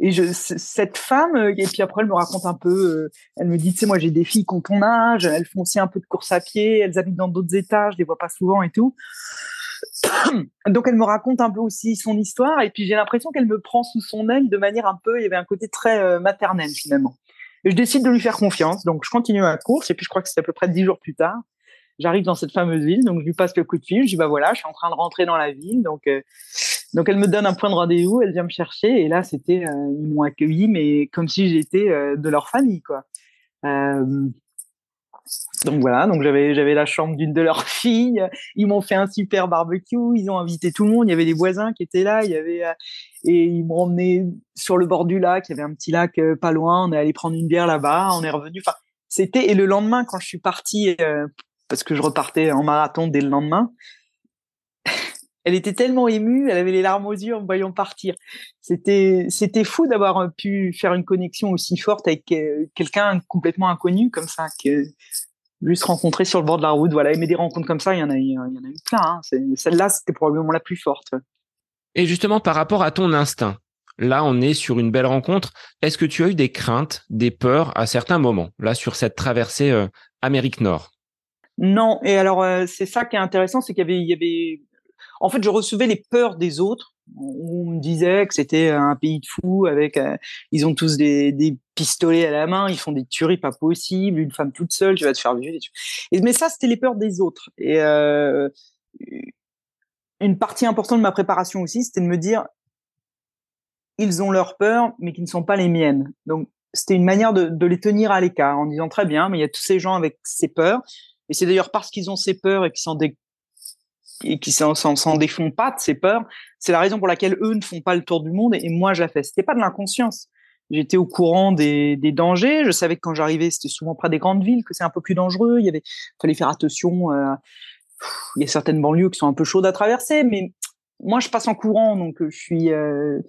Speaker 2: Et je, cette femme, euh, et puis après, elle me raconte un peu, euh, elle me dit, tu sais, moi, j'ai des filles qui ont ton âge, elles font aussi un peu de course à pied, elles habitent dans d'autres états, je les vois pas souvent et tout. Donc, elle me raconte un peu aussi son histoire. Et puis, j'ai l'impression qu'elle me prend sous son aile de manière un peu, il y avait un côté très euh, maternel, finalement. Et je décide de lui faire confiance. Donc, je continue ma course. Et puis, je crois que c'est à peu près dix jours plus tard j'arrive dans cette fameuse ville, donc je lui passe le coup de fil, je dis bah voilà, je suis en train de rentrer dans la ville, donc euh, donc elle me donne un point de rendez-vous, elle vient me chercher et là c'était euh, ils m'ont accueilli mais comme si j'étais de leur famille quoi. Donc voilà, donc j'avais j'avais la chambre d'une de leurs filles, ils m'ont fait un super barbecue, ils ont invité tout le monde, il y avait des voisins qui étaient là, il y avait et ils m'ont emmené sur le bord du lac, il y avait un petit lac pas loin, on est allé prendre une bière là-bas, on est revenu. Enfin, c'était et le lendemain quand je suis partie parce que je repartais en marathon dès le lendemain. elle était tellement émue, elle avait les larmes aux yeux en me voyant partir. C'était, c'était fou d'avoir pu faire une connexion aussi forte avec euh, quelqu'un complètement inconnu comme ça, que juste rencontrer sur le bord de la route. Voilà, aimer des rencontres comme ça, il y en a, il y en a eu plein. Hein. Celle-là, c'était probablement la plus forte.
Speaker 1: Et justement, par rapport à ton instinct, là, on est sur une belle rencontre. Est-ce que tu as eu des craintes, des peurs à certains moments, là, sur cette traversée euh, Amérique Nord?
Speaker 2: Non, et alors euh, c'est ça qui est intéressant, c'est qu'il y avait, il y avait, en fait, je recevais les peurs des autres. On me disait que c'était un pays de fous avec, euh, ils ont tous des, pistolets à la main, ils font des tueries pas possibles, une femme toute seule, tu vas te faire violer. Et, mais ça, c'était les peurs des autres. Et euh, une partie importante de ma préparation aussi, c'était de me dire, ils ont leurs peurs, mais qui ne sont pas les miennes. Donc, c'était une manière de, les tenir à l'écart en disant très bien, mais il y a tous ces gens avec ces peurs et c'est d'ailleurs parce qu'ils ont ces peurs et qu'ils s'en. Et qui s'en, s'en, défont pas de ces peurs, c'est la raison pour laquelle eux ne font pas le tour du monde et moi je la fais. C'était pas de l'inconscience. J'étais au courant des, dangers. Je savais que quand j'arrivais, c'était souvent près des grandes villes, que c'est un peu plus dangereux. Il y avait, fallait faire attention. Euh, il y a certaines banlieues qui sont un peu chaudes à traverser, mais moi je passe en courant, donc je suis, euh,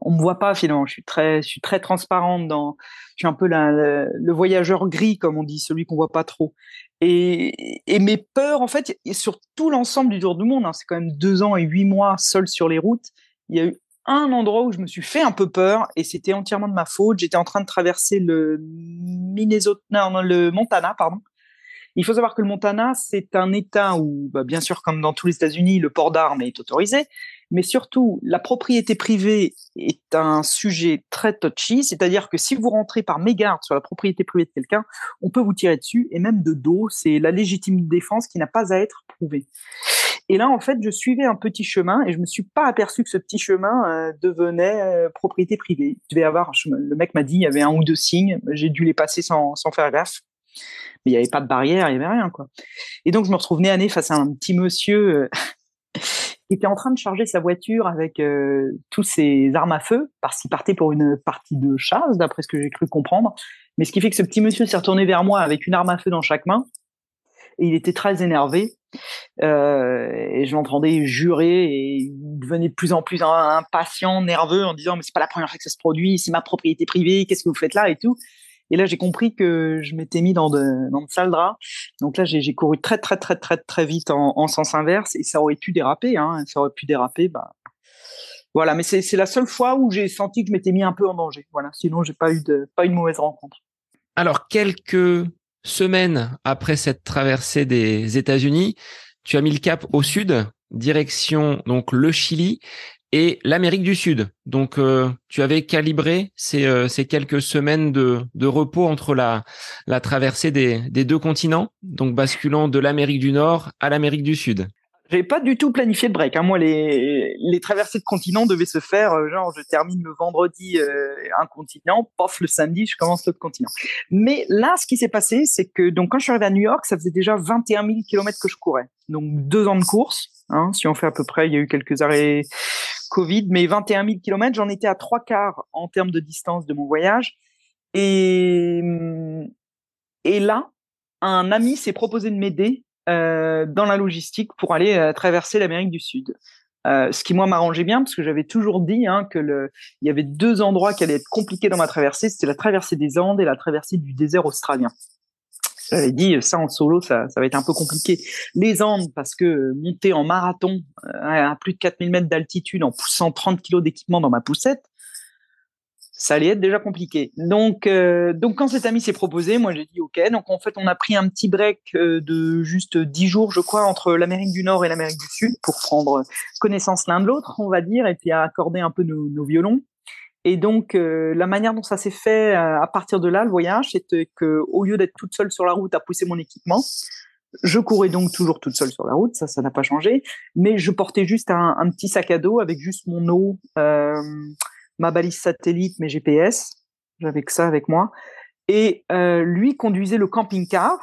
Speaker 2: on me voit pas finalement. Je suis très, je suis très transparente dans. Je suis un peu le, voyageur gris, comme on dit, celui qu'on voit pas trop. Et, mes peurs, en fait, sur tout l'ensemble du tour du monde, hein, c'est quand même deux ans et huit mois seul sur les routes. Il y a eu un endroit où je me suis fait un peu peur et c'était entièrement de ma faute. J'étais en train de traverser le Minnesota, non, le Montana, pardon. Il faut savoir que le Montana, c'est un État où, bah, bien sûr, comme dans tous les États-Unis, le port d'armes est autorisé, mais surtout, la propriété privée est un sujet très touchy, c'est-à-dire que si vous rentrez par mégarde sur la propriété privée de quelqu'un, on peut vous tirer dessus, et même de dos, c'est la légitime défense qui n'a pas à être prouvée. Et là, en fait, je suivais un petit chemin et je me suis pas aperçu que ce petit chemin euh, devenait euh, propriété privée. Je devais avoir, le mec m'a dit, il y avait un ou deux signes, j'ai dû les passer sans, sans faire gaffe. Mais il n'y avait pas de barrière, il n'y avait rien, quoi. Et donc, je me retrouve nez à nez face à un petit monsieur euh, était en train de charger sa voiture avec tous ses armes à feu, parce qu'il partait pour une partie de chasse, d'après ce que j'ai cru comprendre. Mais ce qui fait que ce petit monsieur s'est retourné vers moi avec une arme à feu dans chaque main. Et il était très énervé. Euh, et je l'entendais jurer et il devenait de plus en plus impatient, nerveux en disant mais c'est pas la première fois que ça se produit, c'est ma propriété privée, qu'est-ce que vous faites là et tout. Et là j'ai compris que je m'étais mis dans de, dans de sales draps. Donc là j'ai couru très très très très très vite en, en, sens inverse et ça aurait pu déraper. Hein, ça aurait pu déraper. Bah voilà, mais c'est la seule fois où j'ai senti que je m'étais mis un peu en danger. Voilà, sinon j'ai pas eu de pas eu de mauvaise rencontre.
Speaker 1: Alors quelques semaines après cette traversée des États-Unis, tu as mis le cap au sud, direction donc le Chili et l'Amérique du Sud. Donc euh, tu avais calibré ces, euh, quelques semaines de, repos entre la, traversée des, deux continents, donc basculant de l'Amérique du Nord à l'Amérique du Sud.
Speaker 2: J'avais pas du tout planifié de break. Hein. Moi, les, traversées de continent devaient se faire, euh, genre, je termine le vendredi un continent, pof, le samedi, je commence l'autre continent. Mais là, ce qui s'est passé, c'est que donc quand je suis arrivé à New York, ça faisait déjà 21 000 kilomètres que je courais. Donc deux ans de course. Hein, si on fait à peu près, il y a eu quelques arrêts Covid, mais 21 000 kilomètres, j'en étais à trois quarts en termes de distance de mon voyage. Et, là, un ami s'est proposé de m'aider euh, dans la logistique pour aller euh, traverser l'Amérique du Sud. Euh, ce qui moi m'arrangeait bien parce que j'avais toujours dit hein, que il y avait deux endroits qui allaient être compliqués dans ma traversée, c'était la traversée des Andes et la traversée du désert australien. J'avais dit ça en solo, ça, ça va être un peu compliqué. Les Andes parce que monter en marathon à plus de 4000 mètres d'altitude en poussant 30 kilos d'équipement dans ma poussette, ça allait être déjà compliqué. Donc, euh, donc quand cet ami s'est proposé, moi j'ai dit OK. Donc en fait, on a pris un petit break euh, de juste dix jours, je crois, entre l'Amérique du Nord et l'Amérique du Sud pour prendre connaissance l'un de l'autre, on va dire, et puis à accorder un peu nos violons. Et donc euh, la manière dont ça s'est fait à partir de là, le voyage, c'était que au lieu d'être toute seule sur la route à pousser mon équipement, je courais donc toujours toute seule sur la route, ça, ça n'a pas changé, mais je portais juste un, petit sac à dos avec juste mon eau. Euh, ma balise satellite, mes GPS. J'avais que ça avec moi. Et euh, lui conduisait le camping-car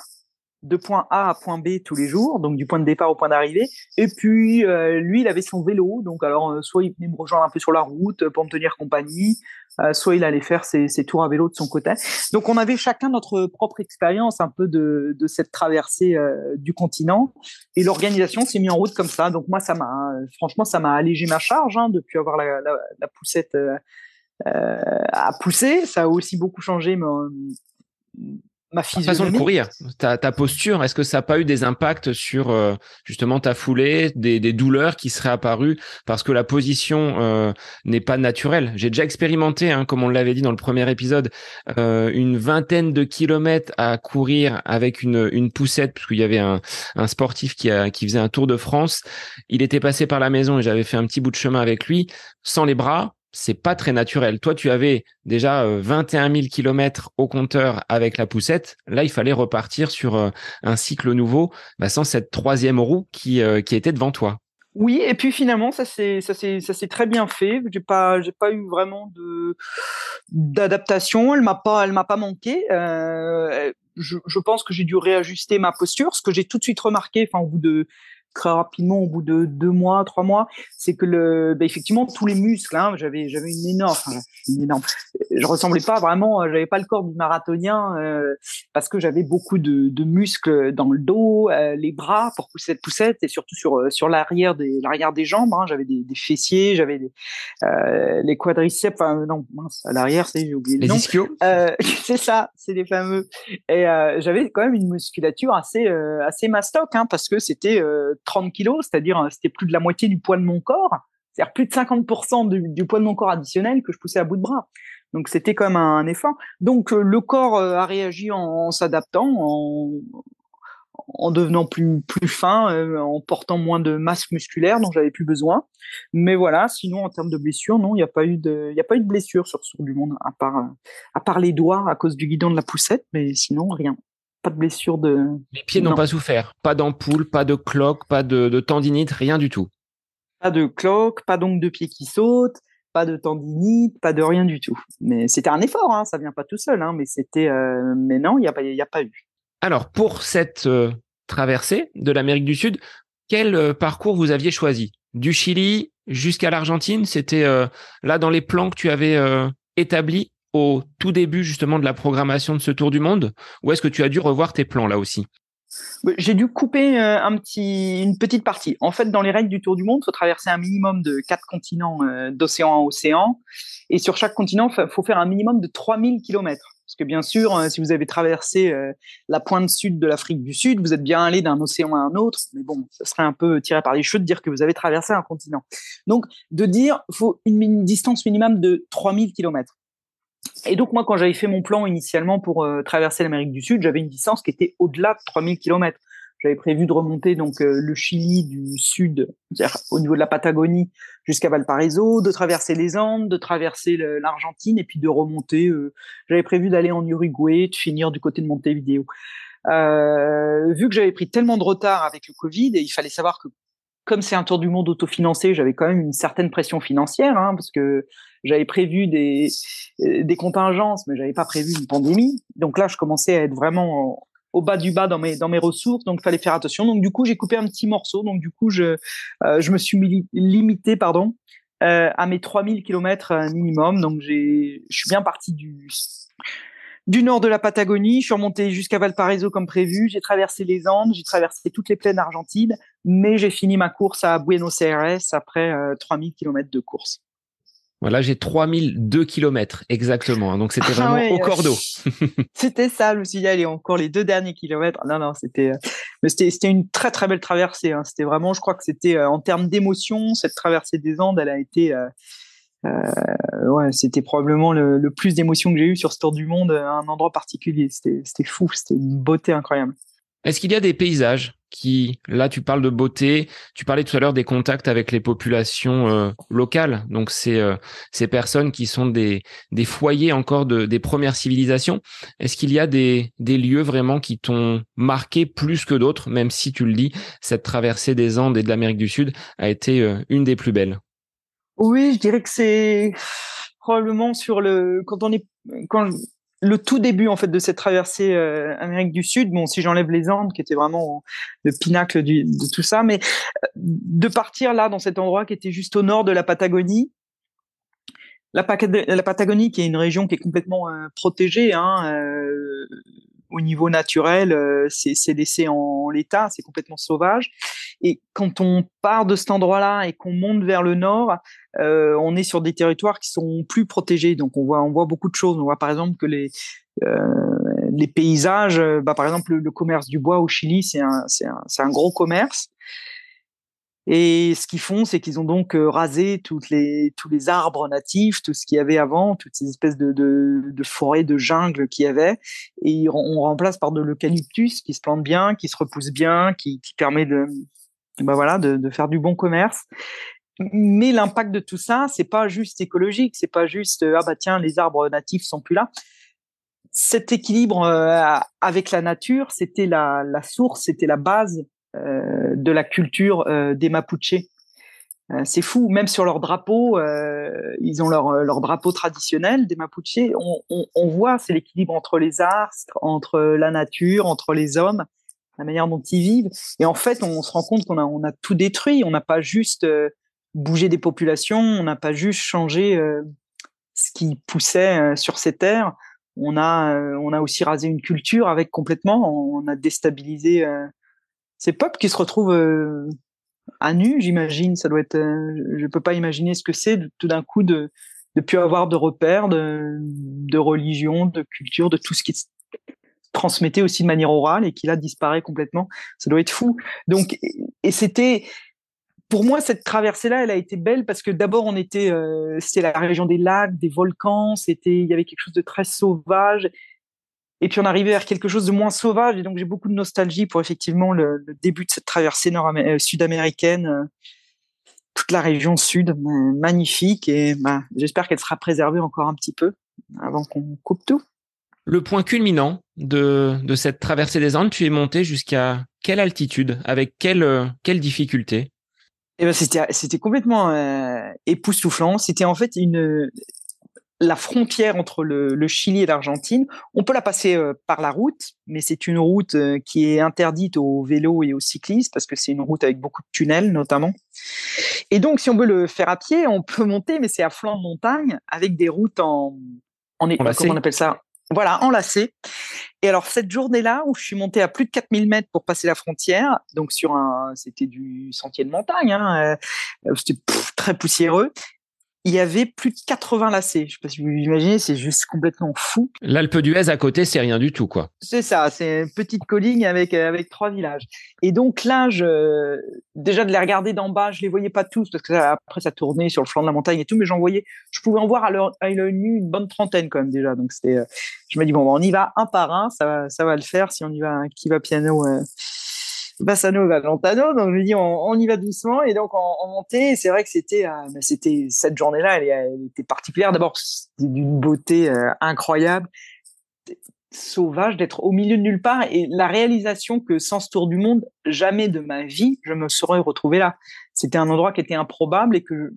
Speaker 2: de point A à point B tous les jours, donc du point de départ au point d'arrivée. Et puis euh, lui, il avait son vélo, donc alors euh, soit il venait me rejoindre un peu sur la route pour me tenir compagnie, euh, soit il allait faire ses, ses, tours à vélo de son côté. Donc on avait chacun notre propre expérience un peu de, de cette traversée euh, du continent, et l'organisation s'est mise en route comme ça. Donc moi, ça m'a, franchement, ça m'a allégé ma charge hein, depuis avoir la, la, la poussette. à pousser, ça a aussi beaucoup changé
Speaker 1: ma façon de courir, ta, ta posture, est-ce que ça n'a pas eu des impacts sur euh, justement ta foulée, des, des, douleurs qui seraient apparues parce que la position euh, n'est pas naturelle? J'ai déjà expérimenté, hein, comme on l'avait dit dans le premier épisode, euh, une vingtaine de kilomètres à courir avec une, une poussette, puisqu'il y avait un, un sportif qui, a, qui faisait un tour de France. Il était passé par la maison et j'avais fait un petit bout de chemin avec lui, sans les bras, c'est pas très naturel. Toi, tu avais déjà 21 000 kilomètres au compteur avec la poussette. Là, il fallait repartir sur euh, un cycle nouveau, bah, sans cette troisième roue qui, euh, qui était devant toi.
Speaker 2: Oui, et puis finalement, ça s'est très bien fait. J'ai pas pas eu vraiment de d'adaptation. Elle m'a pas m'a pas manqué. Euh, je, je pense que j'ai dû réajuster ma posture, ce que j'ai tout de suite remarqué. Enfin, au bout de très rapidement au bout de deux mois, trois mois, c'est que le, bah, effectivement tous les muscles, hein, j'avais j'avais une énorme, une énorme, je ressemblais pas vraiment, j'avais pas le corps du marathonien euh, parce que j'avais beaucoup de, de, muscles dans le dos, euh, les bras pour pousser cette poussette et surtout sur euh, sur l'arrière des l'arrière des jambes, hein, j'avais des, des, fessiers, j'avais les quadriceps, enfin non mince à l'arrière c'est j'ai oublié le
Speaker 1: les
Speaker 2: nom.
Speaker 1: ischios.
Speaker 2: c'est ça, c'est les fameux. Et j'avais quand même une musculature assez assez mastoc hein, parce que c'était 30 kilos, c'est-à-dire euh, c'était plus de la moitié du poids de mon corps, c'est-à-dire plus de 50% du, poids de mon corps additionnel que je poussais à bout de bras. Donc c'était comme un, effort. Donc euh, le corps euh, a réagi en, s'adaptant, en, en devenant plus plus fin, en portant moins de masse musculaire dont j'avais plus besoin. Mais voilà, sinon en termes de blessures, non, il n'y a pas eu de, il a pas blessure sur ce tour du monde à part à part les doigts à cause du guidon de la poussette, mais sinon rien. Pas de blessure de.
Speaker 1: Les pieds n'ont pas souffert. Pas d'ampoule, pas de cloque, pas de, de tendinite, rien du tout.
Speaker 2: Pas de cloque, pas d'ongles de pied qui sautent, pas de tendinite, pas de rien du tout. Mais c'était un effort, hein, ça vient pas tout seul, hein, mais c'était, euh, mais non, il n'y a pas, il a pas eu.
Speaker 1: Alors pour cette euh, traversée de l'Amérique du Sud, quel euh, parcours vous aviez choisi? Du Chili jusqu'à l'Argentine, c'était là dans les plans que tu avais établis? Au tout début justement de la programmation de ce tour du monde, ou est-ce que tu as dû revoir tes plans là aussi?
Speaker 2: J'ai dû couper euh, une petite partie. En fait, dans les règles du Tour du Monde, il faut traverser un minimum de quatre continents euh, d'océan en océan. Et sur chaque continent, il faut faire un minimum de 3000 km. Parce que bien sûr, euh, si vous avez traversé la pointe sud de l'Afrique du Sud, vous êtes bien allé d'un océan à un autre. Mais bon, ce serait un peu tiré par les cheveux de dire que vous avez traversé un continent. Donc, de dire, faut une distance minimum de 3000 km. Et donc moi, quand j'avais fait mon plan initialement pour euh, traverser l'Amérique du Sud, j'avais une distance qui était au-delà de 3000 km. J'avais prévu de remonter donc euh, le Chili du sud, au niveau de la Patagonie, jusqu'à Valparaiso, de traverser les Andes, de traverser l'Argentine et puis de remonter. Euh, j'avais prévu d'aller en Uruguay, de finir du côté de Montevideo. Euh, vu que j'avais pris tellement de retard avec le Covid, il fallait savoir que comme c'est un tour du monde autofinancé, j'avais quand même une certaine pression financière, hein, parce que j'avais prévu des, euh, des contingences, mais j'avais pas prévu une pandémie. Donc là, je commençais à être vraiment au bas du bas dans mes dans mes ressources, donc il fallait faire attention. Donc du coup, j'ai coupé un petit morceau. Donc du coup, je euh, je me suis limité, pardon, euh, à mes 3000 km minimum. Donc je suis bien parti du du nord de la Patagonie. Je suis remonté jusqu'à Valparaiso comme prévu. J'ai traversé les Andes, j'ai traversé toutes les plaines argentines, mais j'ai fini ma course à Buenos Aires après 3000 km de course.
Speaker 1: Voilà, j'ai 3002 km exactement. Hein. Donc c'était ah vraiment au cordeau.
Speaker 2: c'était ça, je me suis dit, allez, encore les deux derniers kilomètres. Non, non, c'était, euh, c'était une très très belle traversée. Hein. C'était vraiment, je crois que c'était euh, en termes d'émotion, cette traversée des Andes, elle a été, euh, ouais, c'était probablement le, plus d'émotion que j'ai eu sur ce tour du monde à un endroit particulier. C'était, fou, c'était une beauté incroyable.
Speaker 1: Est-ce qu'il y a des paysages qui, là, tu parles de beauté, tu parlais tout à l'heure des contacts avec les populations euh, locales, donc c'est euh, ces personnes qui sont des, des foyers encore de, des premières civilisations. Est-ce qu'il y a des, des lieux vraiment qui t'ont marqué plus que d'autres, même si tu le dis, cette traversée des Andes et de l'Amérique du Sud a été une des plus belles?
Speaker 2: Oui, je dirais que c'est probablement sur le quand on est quand le tout début en fait de cette traversée euh, Amérique du Sud, bon si j'enlève les Andes qui étaient vraiment le pinacle de tout ça, mais euh, de partir là dans cet endroit qui était juste au nord de la Patagonie, la, Patagonie qui est une région qui est complètement euh, protégée hein, au niveau naturel, c'est laissé en l'état, c'est complètement sauvage. Et quand on part de cet endroit-là et qu'on monte vers le nord, euh, on est sur des territoires qui sont plus protégés. Donc on voit, on voit beaucoup de choses. On voit par exemple que les euh, paysages, euh, bah, par exemple le, commerce du bois au Chili, c'est un, un, un, gros commerce. Et ce qu'ils font, c'est qu'ils ont donc rasé toutes les, tous les arbres natifs, tout ce qu'il y avait avant, toutes ces espèces de, de, de forêts, de jungle qu'il y avait, et on remplace par de l'eucalyptus qui se plante bien, qui se repousse bien, qui, qui permet de, bah voilà, de, de, faire du bon commerce. Mais l'impact de tout ça, c'est pas juste écologique, c'est pas juste ah bah tiens les arbres natifs sont plus là. Cet équilibre avec la nature, c'était la, la source, c'était la base de la culture euh, des Mapuches. Euh, c'est fou, même sur leur drapeau, euh, ils ont leur, drapeau traditionnel des Mapuches. On, voit, c'est l'équilibre entre les astres, entre la nature, entre les hommes la manière dont ils vivent. Et en fait, on se rend compte qu'on a, on a tout détruit. On n'a pas juste euh, bougé des populations, on n'a pas juste changé euh, ce qui poussait euh, sur ces terres. On a, on a aussi rasé une culture avec complètement. On a déstabilisé ces peuples qui se retrouvent à nu. J'imagine, ça doit être. je peux pas imaginer ce que c'est tout d'un coup de de plus avoir de repères, de, de religion, de culture, de tout ce qui transmettait aussi de manière orale et qui là disparaît complètement. Ça doit être fou. Donc, et c'était, pour moi, cette traversée-là, elle a été belle parce que d'abord, on était, euh, c'était la région des lacs, des volcans, c'était, il y avait quelque chose de très sauvage. Et puis on arrivait vers quelque chose de moins sauvage. Et donc j'ai beaucoup de nostalgie pour effectivement le, début de cette traversée euh, sud-américaine, euh, toute la région sud, euh, magnifique. Et bah, j'espère qu'elle sera préservée encore un petit peu avant qu'on coupe tout.
Speaker 1: Le point culminant de, de cette traversée des Andes, tu es monté jusqu'à quelle altitude, avec quelle, quelle difficulté?
Speaker 2: Eh ben c'était c'était complètement époustouflant. C'était en fait une la frontière entre le, Chili et l'Argentine. On peut la passer euh, par la route, mais c'est une route euh, qui est interdite aux vélos et aux cyclistes parce que c'est une route avec beaucoup de tunnels notamment. Et donc, si on veut le faire à pied, on peut monter, mais c'est à flanc de montagne avec des routes en, en, comment on appelle ça? Voilà, enlacées. Et alors cette journée-là où je suis monté à plus de 4000 mètres pour passer la frontière, donc sur un, c'était du sentier de montagne, hein, euh, c'était très poussiéreux il y avait plus de 80 lacets. Je sais pas si vous imaginez, c'est juste complètement fou.
Speaker 1: L'Alpe d'Huez à côté, c'est rien du tout, quoi.
Speaker 2: C'est ça, c'est une petite colline avec euh, avec trois villages. Et donc là, je, déjà de les regarder d'en bas, je les voyais pas tous parce que après ça tournait sur le flanc de la montagne et tout, mais j'en voyais, je pouvais en voir à l'œil nu une bonne trentaine quand même déjà. Donc c'était, euh, je me dis bon, on y va un par un, ça va, ça va le faire si on y va, qui va piano. Euh, Bassano Valentano. Donc je me dis on, y va doucement et donc en, montée. C'est vrai que c'était euh, c'était cette journée-là, elle, était particulière. D'abord d'une beauté euh, incroyable, sauvage d'être au milieu de nulle part et la réalisation que sans ce tour du monde, jamais de ma vie je me serais retrouvé là. C'était un endroit qui était improbable et que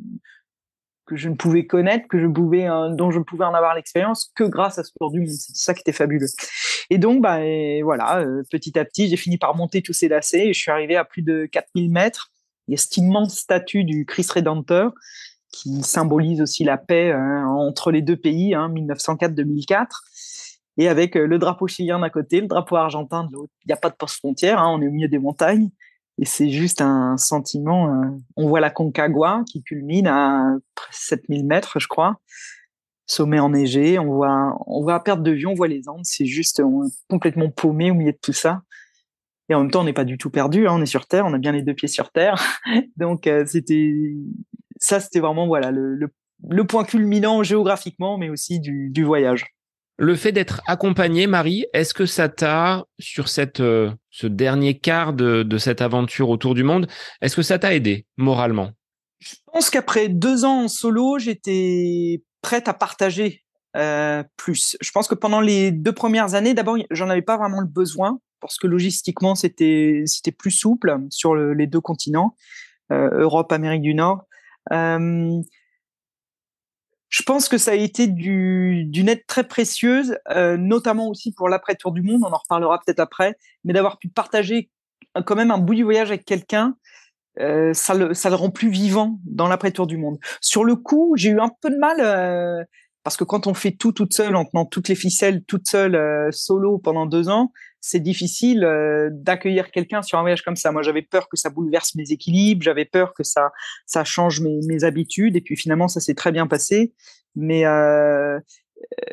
Speaker 2: que je ne pouvais connaître, que je pouvais, euh, dont je pouvais en avoir l'expérience que grâce à ce tour du monde. C'est ça qui était fabuleux. Et donc, bah, voilà, euh, petit à petit, j'ai fini par monter tous ces lacets et je suis arrivé à plus de 4000 mètres. Il y a cette immense statue du Christ Rédempteur qui symbolise aussi la paix hein, entre les deux pays, hein, 1904-2004. Et avec euh, le drapeau chilien d'un côté, le drapeau argentin de l'autre. Il n'y a pas de poste frontière, hein, on est au milieu des montagnes. Et c'est juste un sentiment. Euh, on voit la Concagua qui culmine à 7000 mètres, je crois. Sommet enneigé, on voit, on voit à perte de vue, on voit les Andes. C'est juste complètement paumé au milieu de tout ça. Et en même temps, on n'est pas du tout perdu. Hein, on est sur Terre, on a bien les deux pieds sur Terre. Donc euh, c'était ça, c'était vraiment voilà le, le, point culminant géographiquement, mais aussi du, du voyage.
Speaker 1: Le fait d'être accompagné, Marie, est-ce que ça t'a, sur cette, euh, ce dernier quart de, cette aventure autour du monde, est-ce que ça t'a aidé moralement?
Speaker 2: Je pense qu'après deux ans en solo, j'étais prête à partager euh, plus. Je pense que pendant les deux premières années, d'abord, j'en avais pas vraiment le besoin parce que logistiquement, c'était c'était plus souple sur les deux continents, euh, Europe, Amérique du Nord. Euh, je pense que ça a été du, d'une aide très précieuse, euh, notamment aussi pour l'après-tour du monde, on en reparlera peut-être après, mais d'avoir pu partager quand même un bout du voyage avec quelqu'un, euh, ça, le, ça le rend plus vivant dans l'après-tour du monde. Sur le coup, j'ai eu un peu de mal, euh, parce que quand on fait tout toute seule, en tenant toutes les ficelles toute seule, euh, solo pendant deux ans, c'est difficile euh, d'accueillir quelqu'un sur un voyage comme ça. Moi, j'avais peur que ça bouleverse mes équilibres, j'avais peur que ça ça change mes, habitudes, et puis finalement, ça s'est très bien passé. Mais euh, euh,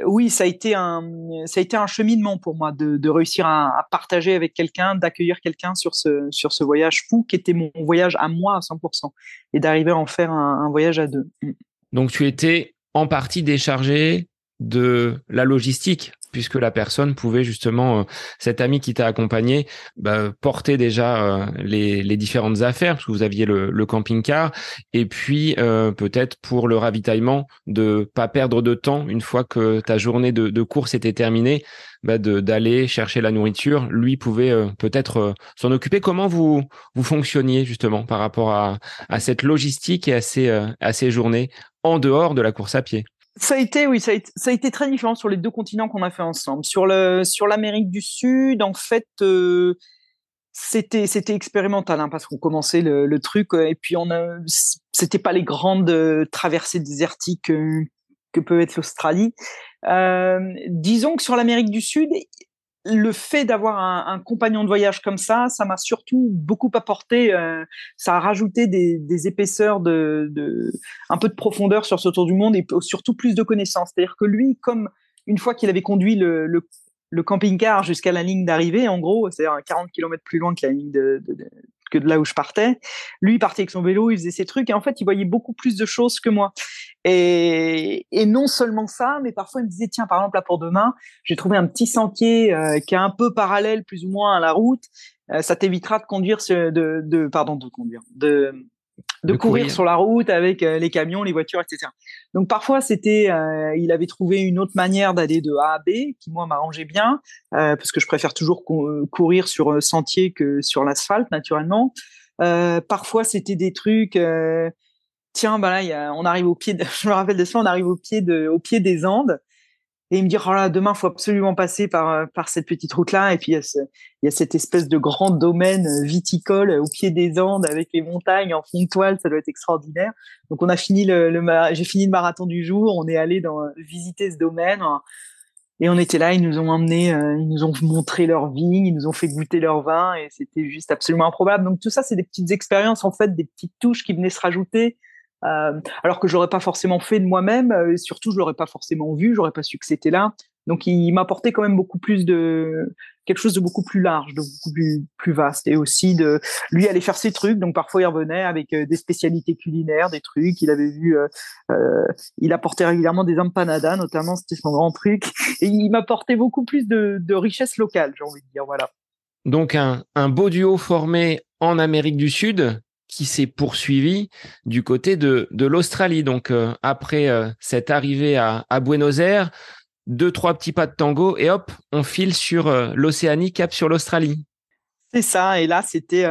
Speaker 2: oui, ça a été un ça a été un cheminement pour moi de, réussir à, partager avec quelqu'un, d'accueillir quelqu'un sur ce sur ce voyage fou qui était mon voyage à moi à 100% et d'arriver à en faire un, un voyage à deux.
Speaker 1: Donc tu étais en partie déchargé de la logistique puisque la personne pouvait justement, euh, cet ami qui t'a accompagné, bah, porter déjà euh, les, différentes affaires, parce que vous aviez le, camping-car, et puis euh, peut-être pour le ravitaillement, de pas perdre de temps une fois que ta journée de, course était terminée, bah, d'aller chercher la nourriture. Lui pouvait peut-être s'en occuper. Comment vous vous fonctionniez justement par rapport à, à cette logistique et à ces, à ces journées en dehors de la course à pied?
Speaker 2: Ça a été, oui, ça a été, très différent sur les deux continents qu'on a fait ensemble. Sur le, sur l'Amérique du Sud, en fait, euh, c'était, c'était expérimental, hein, parce qu'on commençait le, le, truc, euh, et puis on a, c'était pas les grandes euh, traversées désertiques que peut être l'Australie. disons que sur l'Amérique du Sud, le fait d'avoir un, un, compagnon de voyage comme ça, ça m'a surtout beaucoup apporté. Euh, ça a rajouté des, des épaisseurs de, de, un peu de profondeur sur ce tour du monde et surtout plus de connaissances. C'est-à-dire que lui, comme une fois qu'il avait conduit le, le, le camping-car jusqu'à la ligne d'arrivée, en gros, c'est 40 km plus loin que la ligne de, que de là où je partais. Lui, il partait avec son vélo, il faisait ses trucs, et en fait, il voyait beaucoup plus de choses que moi. Et, et non seulement ça, mais parfois il me disait, tiens, par exemple, là pour demain, j'ai trouvé un petit sentier euh, qui est un peu parallèle, plus ou moins, à la route. Euh, ça t'évitera de conduire, de, de, pardon, de conduire, de de, courir, sur la route avec euh, les camions, les voitures, etc. Donc parfois c'était, euh, il avait trouvé une autre manière d'aller de A à B qui moi m'arrangeait bien euh, parce que je préfère toujours courir sur sentier que sur l'asphalte naturellement. parfois c'était des trucs, tiens bah là y a, on arrive au pied, de, je me rappelle de ça, on arrive au pied de, au pied des Andes et il me dit oh là demain faut absolument passer par euh, par cette petite route là et puis il y a, cette espèce de grand domaine euh, viticole au pied des Andes avec les montagnes en fond de toile. Ça doit être extraordinaire. Donc on a fini le, j'ai fini le marathon du jour. On est allé visiter ce domaine. Et on était là. Ils nous ont emmenés euh, ils nous ont montré leur vignes ils nous ont fait goûter leur vin. Et c'était juste absolument improbable. Donc tout ça c'est des petites expériences en fait des petites touches qui venaient se rajouter euh, alors que je l'aurais pas forcément fait de moi-même, euh, et surtout je l'aurais pas forcément vu, j'aurais pas su que c'était là. Donc il m'apportait quand même beaucoup plus de quelque chose de beaucoup plus large, de beaucoup plus, plus vaste, et aussi de lui aller faire ses trucs. Donc parfois il revenait avec euh, des spécialités culinaires, des trucs. Il avait vu, il apportait régulièrement des empanadas, notamment c'était son grand truc, et il m'apportait beaucoup plus de, de richesse locale, j'ai envie de dire. Voilà.
Speaker 1: Donc un beau duo formé en Amérique du Sud qui s'est poursuivi du côté de, de l'Australie. Donc euh, après euh, cette arrivée à, Buenos Aires, deux trois petits pas de tango et hop, on file sur euh, l'Océanie, cap sur l'Australie.
Speaker 2: C'est ça. Et là, c'était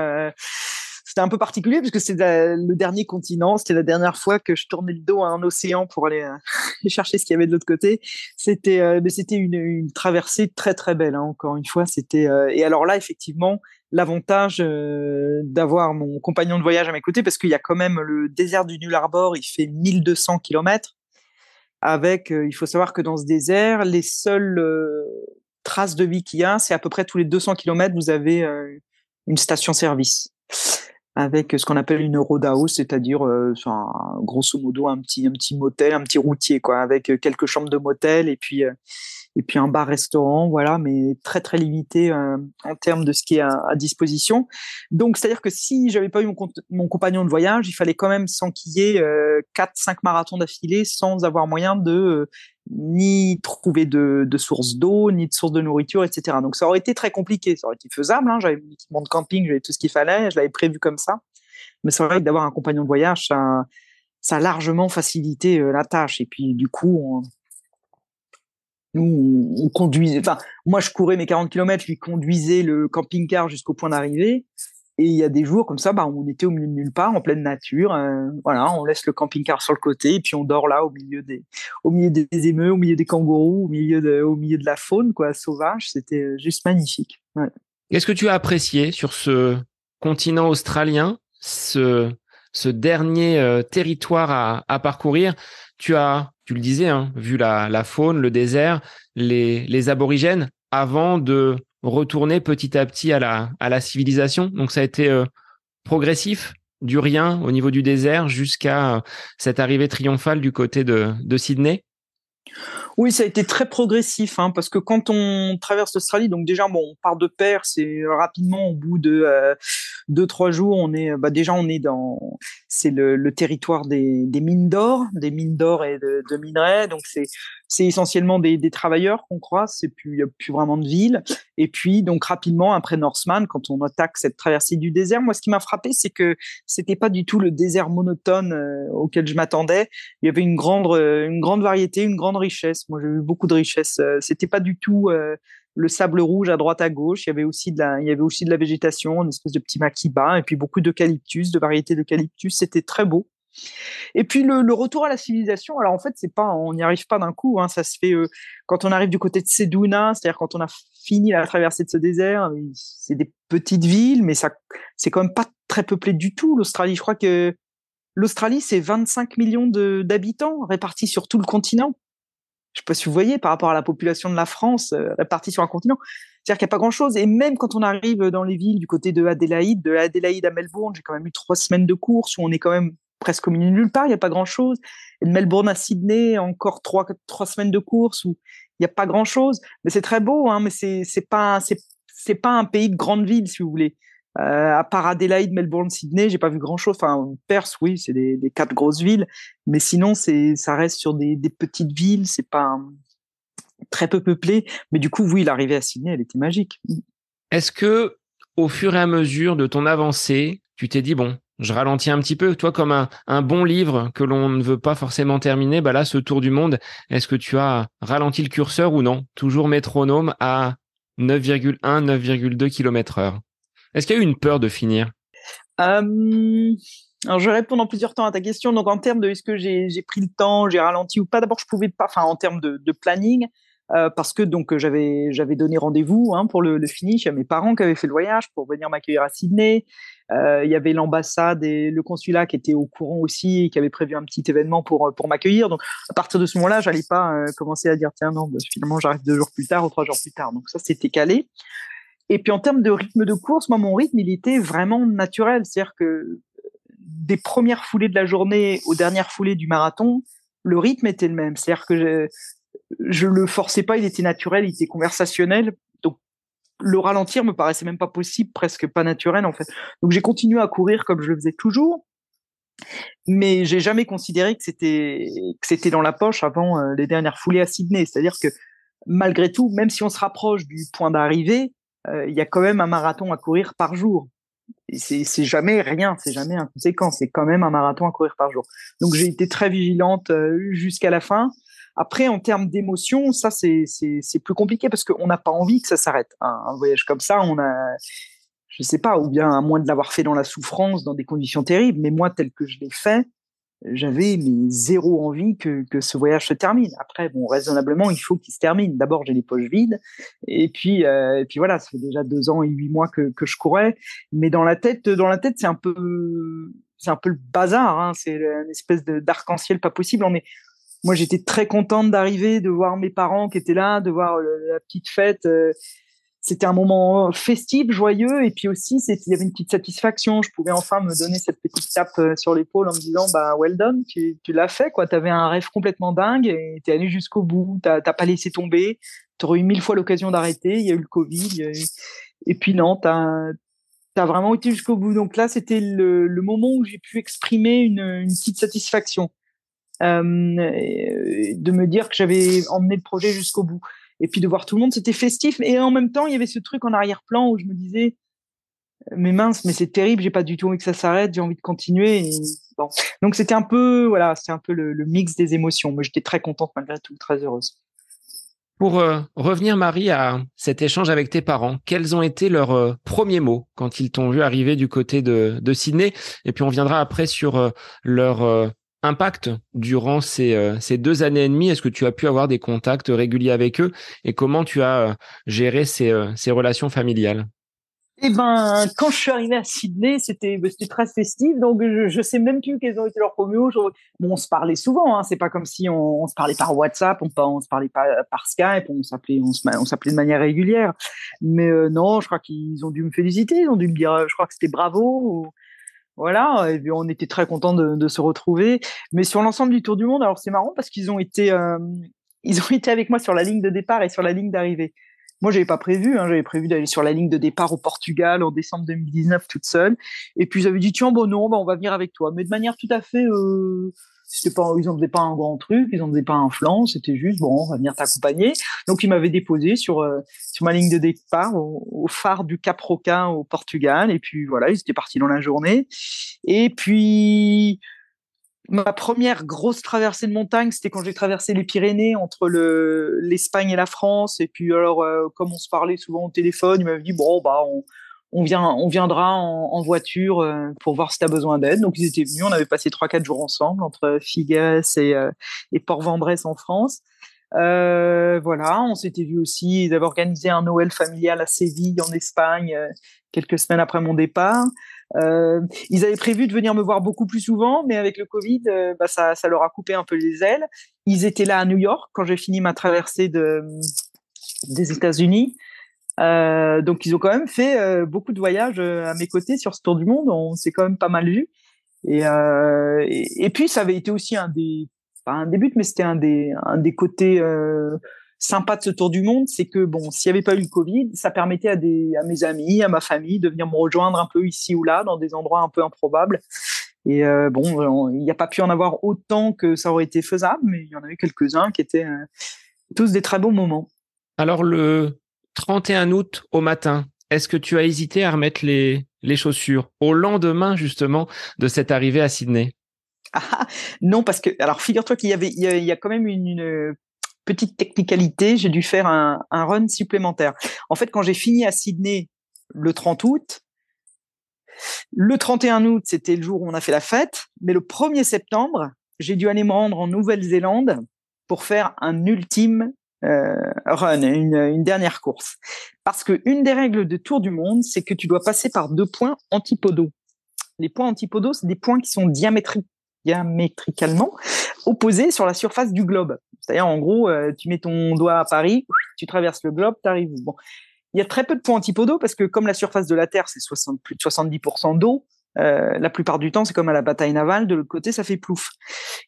Speaker 2: c'était un peu particulier parce que c'est le dernier continent. C'était la dernière fois que je tournais le dos à un océan pour aller chercher ce qu'il y avait de l'autre côté. C'était une, traversée très très belle. Hein, encore une fois, c'était et alors là effectivement l'avantage euh, d'avoir mon compagnon de voyage à mes côtés parce qu'il y a quand même le désert du Null Arbor, il fait 1200 km. Avec, euh, il faut savoir que dans ce désert, les seules euh, traces de vie qu'il y a, c'est à peu près tous les 200 km, vous avez une station-service avec ce qu'on appelle une roadhouse, c'est-à-dire grosso modo un petit un petit motel, un petit routier quoi, avec quelques chambres de motel et puis et puis un bar-restaurant, voilà, mais très très limité euh, en termes de ce qui est à, disposition. Donc, c'est-à-dire que si j'avais pas eu mon, compagnon de voyage, il fallait quand même s'enquiller euh, 4-5 marathons d'affilée sans avoir moyen de euh, ni trouver de, de source d'eau, ni de source de nourriture, etc. Donc, ça aurait été très compliqué. Ça aurait été faisable. Hein, j'avais mon équipement de camping, j'avais tout ce qu'il fallait, je l'avais prévu comme ça. Mais c'est vrai que d'avoir un compagnon de voyage, ça, ça a largement facilité euh, la tâche. Et puis, du coup, nous, on conduisait, enfin, moi, je courais mes 40 km, lui conduisait le camping-car jusqu'au point d'arrivée. Et il y a des jours comme ça, bah, on était au milieu de nulle part, en pleine nature. Euh, voilà, on laisse le camping-car sur le côté et puis on dort là, au milieu des, au milieu des émeux, au milieu des kangourous, au milieu de, au milieu de la faune, quoi, sauvage. C'était euh, juste magnifique.
Speaker 1: Qu'est-ce que tu as apprécié sur ce continent australien, ce, ce dernier euh, territoire à, à parcourir? Tu as tu le disais, hein, vu la, faune, le désert, les, aborigènes, avant de retourner petit à petit à la, civilisation. Donc ça a été euh, progressif, du rien au niveau du désert jusqu'à euh, cette arrivée triomphale du côté de Sydney.
Speaker 2: Oui, ça a été très progressif, hein, parce que quand on traverse l'Australie, donc déjà, bon, on part de Perth, c'est rapidement au bout de euh, deux trois jours, on est, bah déjà, on est dans, c'est le, territoire des, des mines d'or, des mines d'or et de, de minerais, donc c'est c'est essentiellement des, des travailleurs qu'on croise, c'est plus, y a plus vraiment de ville. Et puis, donc, rapidement, après Norseman, quand on attaque cette traversée du désert, moi, ce qui m'a frappé, c'est que c'était pas du tout le désert monotone euh, auquel je m'attendais. Il y avait une grande, euh, une grande variété, une grande richesse. Moi, j'ai eu beaucoup de richesse. Euh, c'était pas du tout, le sable rouge à droite à gauche. Il y avait aussi de la, il y avait aussi de la végétation, une espèce de petit maquis bas, et puis beaucoup d'eucalyptus, de variétés d'eucalyptus. C'était très beau. Et puis le, retour à la civilisation, alors en fait, c'est pas, on n'y arrive pas d'un coup. Hein, ça se fait euh, quand on arrive du côté de Seduna, c'est-à-dire quand on a fini la traversée de ce désert. C'est des petites villes, mais ça, c'est quand même pas très peuplé du tout. L'Australie, je crois que l'Australie, c'est 25 millions d'habitants répartis sur tout le continent. Je sais pas si vous voyez par rapport à la population de la France euh, répartie sur un continent. C'est-à-dire qu'il n'y a pas grand-chose. Et même quand on arrive dans les villes du côté de Adélaïde, de Adélaïde à Melbourne, j'ai quand même eu trois semaines de course où on est quand même presque au nulle part, il n'y a pas grand-chose. Et de Melbourne à Sydney, encore trois, trois semaines de course où il n'y a pas grand-chose. Mais c'est très beau, hein, mais c'est pas pas un pays de grande ville, si vous voulez. Euh, à part Adelaide, Melbourne, Sydney, j'ai pas vu grand chose. Enfin, Perth, oui, c'est des, quatre grosses villes, mais sinon, ça reste sur des, des petites villes. C'est pas très peu peuplé, mais du coup, oui, l'arrivée à Sydney, elle était magique.
Speaker 1: Est-ce que, au fur et à mesure de ton avancée, tu t'es dit bon, je ralentis un petit peu, toi comme un, bon livre que l'on ne veut pas forcément terminer, bah là, ce tour du monde, est-ce que tu as ralenti le curseur ou non? Toujours métronome à 9,1, 9,2 km heure. Est-ce qu'il y a eu une peur de finir?
Speaker 2: Euh, Alors, je réponds en plusieurs temps à ta question. Donc, en termes de est-ce que j'ai pris le temps, j'ai ralenti ou pas, d'abord, je pouvais pas, enfin, en termes de planning, euh, parce que donc j'avais j'avais donné rendez-vous hein, pour le, finish à mes parents qui avaient fait le voyage pour venir m'accueillir à Sydney. Euh, il y avait l'ambassade et le consulat qui étaient au courant aussi et qui avaient prévu un petit événement pour pour m'accueillir. Donc à partir de ce moment-là, j'allais pas euh, commencer à dire tiens non bah, finalement j'arrive deux jours plus tard ou trois jours plus tard. Donc ça c'était calé. Et puis en termes de rythme de course, moi mon rythme il était vraiment naturel, c'est-à-dire que des premières foulées de la journée aux dernières foulées du marathon, le rythme était le même. C'est-à-dire que je le forçais pas, il était naturel, il était conversationnel. Donc le ralentir me paraissait même pas possible, presque pas naturel en fait. Donc j'ai continué à courir comme je le faisais toujours, mais j'ai jamais considéré que c'était que c'était dans la poche avant euh, les dernières foulées à Sydney. C'est-à-dire que malgré tout, même si on se rapproche du point d'arrivée, euh, il y a quand même un marathon à courir par jour. C'est jamais rien, c'est jamais inconséquent, c'est quand même un marathon à courir par jour. Donc j'ai été très vigilante euh, jusqu'à la fin. Après, en termes d'émotion, ça c'est plus compliqué parce qu'on n'a pas envie que ça s'arrête. Un, voyage comme ça, on a, je sais pas, ou bien à moins de l'avoir fait dans la souffrance, dans des conditions terribles. Mais moi, tel que je l'ai fait, j'avais zéro envie que, que ce voyage se termine. Après, bon, raisonnablement, il faut qu'il se termine. D'abord, j'ai les poches vides, et puis, euh, et puis voilà, ça fait déjà deux ans et huit mois que, que je courais. Mais dans la tête, dans la tête, c'est un peu, c'est un peu le bazar. Hein. C'est une espèce d'arc-en-ciel pas possible. On est, moi, j'étais très contente d'arriver, de voir mes parents qui étaient là, de voir euh, la petite fête. Euh, c'était un moment festif, joyeux, et puis aussi, il y avait une petite satisfaction. Je pouvais enfin me donner cette petite tape euh, sur l'épaule en me disant, bah, well done, tu, l'as fait, quoi. T'avais un rêve complètement dingue et t'es allé jusqu'au bout. T'as pas laissé tomber. T'aurais eu mille fois l'occasion d'arrêter. Il y a eu le Covid. Et puis non, t'as as vraiment été jusqu'au bout. Donc là, c'était le, moment où j'ai pu exprimer une petite satisfaction. Euh, de me dire que j'avais emmené le projet jusqu'au bout. Et puis de voir tout le monde, c'était festif. Et en même temps, il y avait ce truc en arrière-plan où je me disais, mais mince, mais c'est terrible, j'ai pas du tout envie que ça s'arrête, j'ai envie de continuer. Donc c'était un peu, voilà, c'était un peu le, mix des émotions. Mais j'étais très contente malgré tout, très heureuse.
Speaker 1: Pour euh, revenir, Marie, à cet échange avec tes parents, quels ont été leurs euh, premiers mots quand ils t'ont vu arriver du côté de, de Sydney? Et puis on viendra après sur leur impact durant ces, euh, ces deux années et demie? Est-ce que tu as pu avoir des contacts réguliers avec eux? Et comment tu as euh, géré ces, euh, ces relations familiales?
Speaker 2: Eh ben, quand je suis arrivée à Sydney, c'était bah, très festif, donc je, sais même plus quels ont été leurs premiers mots. Bon, on se parlait souvent, hein, c'est pas comme si on, se parlait par WhatsApp, on, on se parlait pas par Skype, on s'appelait on s'appelait de manière régulière. Mais non, je crois qu'ils ont dû me féliciter, ils ont dû me dire, je crois que c'était bravo. Voilà, et on était très contents de, se retrouver. Mais sur l'ensemble du Tour du Monde, alors c'est marrant parce qu'ils ont été, euh, avec moi sur la ligne de départ et sur la ligne d'arrivée. Moi, j'avais pas prévu. Hein, j'avais prévu d'aller sur la ligne de départ au Portugal en décembre 2019 toute seule. Et puis j'avais dit tiens bon non, on va venir avec toi, mais de manière tout à fait euh, c'était pas, ils en faisaient pas un grand truc, ils en faisaient pas un flanc, c'était juste bon, on va venir t'accompagner. Donc ils m'avaient déposé sur euh, sur ma ligne de départ au, phare du Cap Roquin au Portugal, et puis voilà, ils étaient partis dans la journée. Et puis ma première grosse traversée de montagne, c'était quand j'ai traversé les Pyrénées entre le l'Espagne et la France. Et puis alors, euh, comme on se parlait souvent au téléphone, il m'avait dit bon bah on on vient, on viendra en, voiture euh, pour voir si tu as besoin d'aide. Donc ils étaient venus, on avait passé trois quatre jours ensemble entre Figues et, euh, et Port-Vendresse en France. Euh, voilà, on s'était vu aussi, ils avaient organisé un Noël familial à Séville en Espagne quelques semaines après mon départ. ils avaient prévu de venir me voir beaucoup plus souvent, mais avec le Covid, bah ça, ça leur a coupé un peu les ailes. Ils étaient là à New York quand j'ai fini ma traversée de, des États-Unis. Euh, donc ils ont quand même fait euh, beaucoup de voyages euh, à mes côtés sur ce tour du monde. On s'est quand même pas mal vu. Et, puis ça avait été aussi un des pas un des buts, mais c'était un des des côtés sympa de ce tour du monde, c'est que bon, s'il n'y avait pas eu le Covid, ça permettait à, des, à mes amis, à ma famille de venir me rejoindre un peu ici ou là, dans des endroits un peu improbables. Et bon, il n'y a pas pu en avoir autant que ça aurait été faisable, mais il y en a eu quelques-uns qui étaient tous des très beaux moments.
Speaker 1: Alors le 31 août au matin, est-ce que tu as hésité à remettre les, les chaussures au lendemain justement de cette arrivée à Sydney?
Speaker 2: Ah, Non, parce que alors figure-toi qu'il y avait il y, a, quand même une, petite technicalité. J'ai dû faire un, un run supplémentaire. En fait, quand j'ai fini à Sydney le 30 août, le 31 août, c'était le jour où on a fait la fête, mais le 1er septembre, j'ai dû aller me rendre en Nouvelle-Zélande pour faire un ultime run, une, dernière course. Parce que une des règles de Tour du Monde, c'est que tu dois passer par deux points antipodaux. Les points antipodaux, c'est des points qui sont diamétricalement opposés sur la surface du globe. C'est-à-dire, en gros, euh, tu mets ton doigt à Paris, tu traverses le globe, tu arrives. Bon, il y a très peu de points antipodaux parce que comme la surface de la Terre, c'est plus de 70% d'eau, euh, la plupart du temps, c'est comme à la bataille navale, de l'autre côté, ça fait plouf.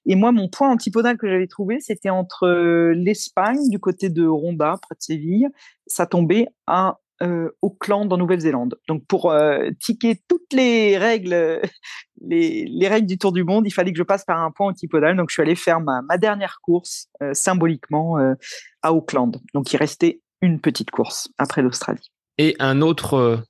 Speaker 2: Et moi, mon point antipodal que j'avais trouvé, c'était entre euh, l'Espagne, du côté de Ronda, près de Séville, ça tombait à euh, Auckland, en Nouvelle-Zélande. Donc, pour euh, ticker toutes les règles, les, les, règles du Tour du Monde, il fallait que je passe par un point antipodal. Donc, je suis allé faire ma, ma dernière course, symboliquement, à Auckland. Donc, il restait une petite course après l'Australie.
Speaker 1: Et un autre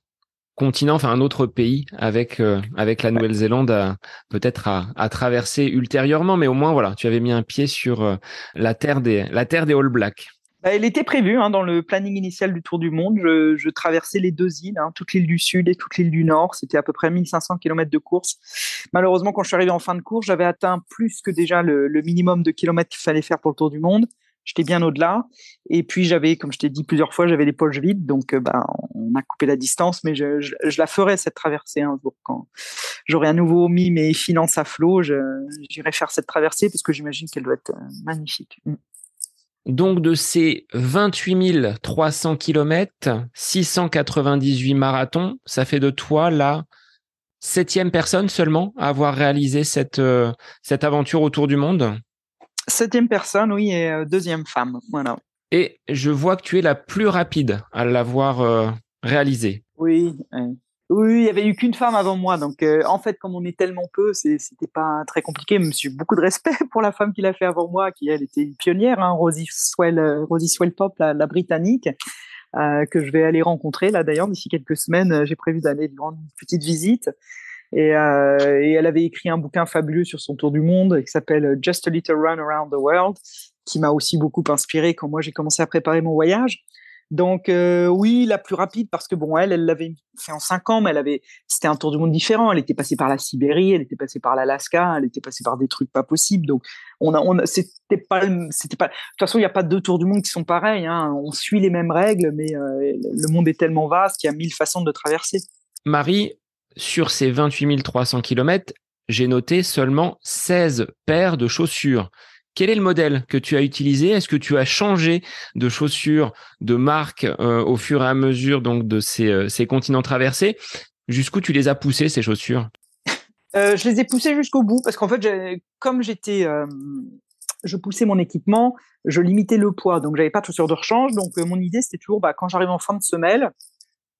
Speaker 1: continent, enfin un autre pays avec euh, avec la Nouvelle-Zélande peut-être à, à, traverser ultérieurement, mais au moins voilà, tu avais mis un pied sur euh, la terre des la terre des All Blacks.
Speaker 2: Bah, elle était prévue hein, dans le planning initial du Tour du Monde. Je, je traversais les deux îles, hein, toute l'île du Sud et toute l'île du Nord. C'était à peu près 1500 km de course. Malheureusement, quand je suis arrivé en fin de course, j'avais atteint plus que déjà le, le minimum de kilomètres qu'il fallait faire pour le Tour du Monde j'étais bien au-delà. Et puis j'avais, comme je t'ai dit plusieurs fois, j'avais les poches vides, donc euh, bah, on a coupé la distance, mais je, la ferai cette traversée un jour quand j'aurai à nouveau mis mes finances à flot. J'irai faire cette traversée parce que j'imagine qu'elle doit être euh, magnifique. Mm.
Speaker 1: Donc de ces 28 300 km, 698 marathons, ça fait de toi la septième personne seulement à avoir réalisé cette, euh, cette aventure autour du monde?
Speaker 2: Septième personne, oui, et euh, deuxième femme. Voilà.
Speaker 1: Et je vois que tu es la plus rapide à l'avoir euh, réalisé.
Speaker 2: Oui, oui. il y avait eu qu'une femme avant moi, donc euh, en fait, comme on est tellement peu, c'était pas très compliqué. Mais j'ai beaucoup de respect pour la femme qui l'a fait avant moi, qui elle était pionnière, hein, Rosie Swell, Rosie la, la britannique, que je vais aller rencontrer là d'ailleurs d'ici quelques semaines. J'ai prévu d'aller lui rendre une petite visite. Et, euh, et, elle avait écrit un bouquin fabuleux sur son tour du monde qui s'appelle Just a Little Run Around the World, qui m'a aussi beaucoup inspiré quand moi j'ai commencé à préparer mon voyage. Donc euh, oui, la plus rapide parce que bon, elle, elle l'avait fait en cinq ans, mais elle avait, c'était un tour du monde différent. Elle était passée par la Sibérie, elle était passée par l'Alaska, elle était passée par des trucs pas possibles. Donc on a, c'était pas, c'était pas. De toute façon, il n'y a pas deux tours du monde qui sont pareils. Hein. On suit les mêmes règles, mais euh, le monde est tellement vaste qu'il y a mille façons de traverser.
Speaker 1: Marie, sur ces 28 300 km, j'ai noté seulement 16 paires de chaussures. Quel est le modèle que tu as utilisé? Est-ce que tu as changé de chaussures, de marque euh, au fur et à mesure donc de ces, euh, ces continents traversés? Jusqu'où tu les as poussées ces chaussures?
Speaker 2: Euh, Je les ai poussées jusqu'au bout parce qu'en fait, comme j'étais, je poussais mon équipement, je limitais le poids, donc j'avais pas de chaussures de rechange. Donc mon idée c'était toujours, bah, quand j'arrive en fin de semelle,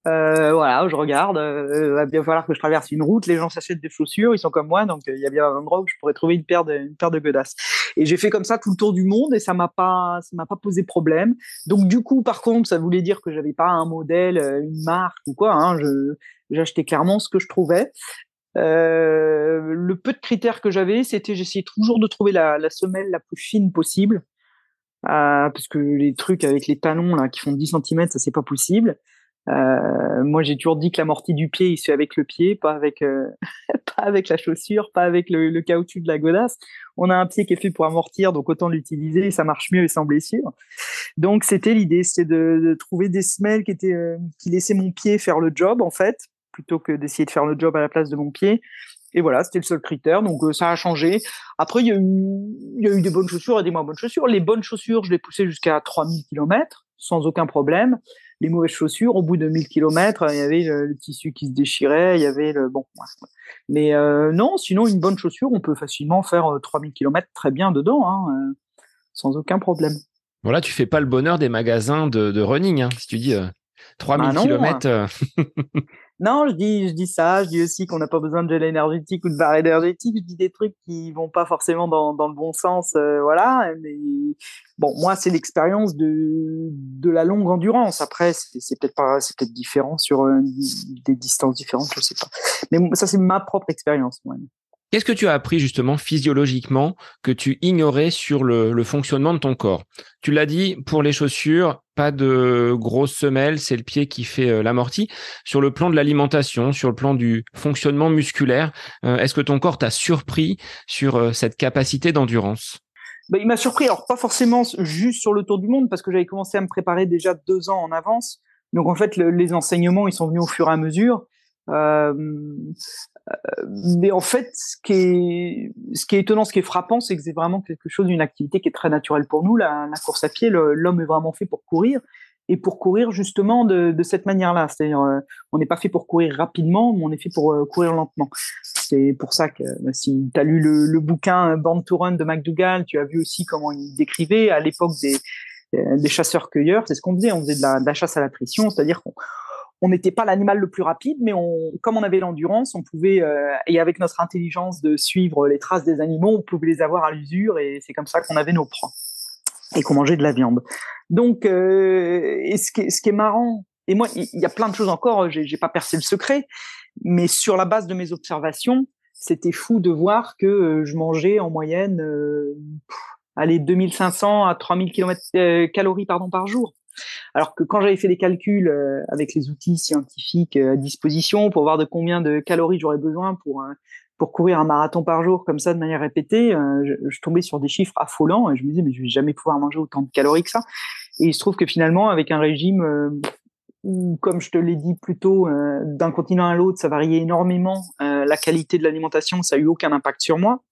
Speaker 2: euh, voilà, je regarde, euh, il va bien falloir que je traverse une route, les gens s'achètent des chaussures, ils sont comme moi, donc euh, il y a bien un endroit où je pourrais trouver une paire de, une paire de godasses. Et j'ai fait comme ça tout le tour du monde et ça m'a pas, ça m'a pas posé problème. Donc du coup, par contre, ça voulait dire que j'avais pas un modèle, euh, une marque ou quoi. Hein, je, j'achetais clairement ce que je trouvais. Euh, le peu de critères que j'avais, c'était j'essayais toujours de trouver la, la semelle la plus fine possible, euh, parce que les trucs avec les talons là qui font 10 cm, ça c'est pas possible. Euh, moi, j'ai toujours dit que l'amorti du pied, il se fait avec le pied, pas avec, euh, pas avec la chaussure, pas avec le, caoutchouc de la godasse. On a un pied qui est fait pour amortir, donc autant l'utiliser, ça marche mieux et sans blessure. Donc, c'était l'idée, c'était de, trouver des semelles qui étaient, euh, qui laissaient mon pied faire le job, en fait, plutôt que d'essayer de faire le job à la place de mon pied. Et voilà, c'était le seul critère. Donc ça a changé. Après, il y, a eu, y a eu des bonnes chaussures et des moins bonnes chaussures. Les bonnes chaussures, je les poussais jusqu'à 3000 km sans aucun problème les mauvaises chaussures, au bout de 1000 km, il y avait le, tissu qui se déchirait, il y avait le bon. Mais euh, non, sinon une bonne chaussure, on peut facilement faire 3000 euh, km très bien dedans, hein, euh, sans aucun problème.
Speaker 1: Voilà, tu fais pas le bonheur des magasins de, running. Hein, si tu dis 3000 km.
Speaker 2: Non, je dis, je dis ça. Je dis aussi qu'on n'a pas besoin de gel énergétique ou de barre énergétique. Je dis des trucs qui vont pas forcément dans, dans le bon sens, euh, voilà. Mais bon, moi, c'est l'expérience de, de la longue endurance. Après, c'est peut-être pas, c'est peut-être différent sur euh, des distances différentes, je sais pas. Mais ça, c'est ma propre expérience. Moi.
Speaker 1: Qu'est-ce que tu as appris justement physiologiquement que tu ignorais sur le, fonctionnement de ton corps? Tu l'as dit, pour les chaussures, pas de grosses semelles, c'est le pied qui fait euh, l'amorti. Sur le plan de l'alimentation, sur le plan du fonctionnement musculaire, euh, est-ce que ton corps t'a surpris sur euh, cette capacité d'endurance?
Speaker 2: Bah, il m'a surpris, alors pas forcément juste sur le tour du monde, parce que j'avais commencé à me préparer déjà deux ans en avance. Donc en fait, les enseignements, ils sont venus au fur et à mesure. Mais en fait, ce qui est, étonnant, ce qui est frappant, c'est que c'est vraiment quelque chose, une activité qui est très naturelle pour nous. La, la course à pied, l'homme est vraiment fait pour courir et pour courir justement de, cette manière-là. C'est-à-dire, euh, on n'est pas fait pour courir rapidement, mais on est fait pour euh, courir lentement. C'est pour ça que bah, si tu as lu le, bouquin Born to Run de McDougall, tu as vu aussi comment il décrivait à l'époque des, chasseurs-cueilleurs, c'est ce qu'on faisait, on faisait de la, la chasse à l'attrition, c'est-à-dire qu'on on n'était pas l'animal le plus rapide, mais comme on avait l'endurance, on pouvait, euh, et avec notre intelligence de suivre les traces des animaux, on pouvait les avoir à l'usure, et c'est comme ça qu'on avait nos proies et qu'on mangeait de la viande. Donc, euh, et ce, qui est, marrant, et moi, il y a plein de choses encore, j'ai pas percé le secret, mais sur la base de mes observations, c'était fou de voir que euh, je mangeais en moyenne, euh, allez, 2500 à 3000 km, calories pardon, par jour. Alors que quand j'avais fait les calculs euh, avec les outils scientifiques euh, à disposition pour voir de combien de calories j'aurais besoin pour pour courir un marathon par jour comme ça de manière répétée, euh, je, tombais sur des chiffres affolants et je me disais mais je vais jamais pouvoir manger autant de calories que ça. Et il se trouve que finalement avec un régime où, comme je te l'ai dit plus tôt, d'un continent à l'autre, ça variait énormément. la qualité de l'alimentation, ça a eu aucun impact sur moi.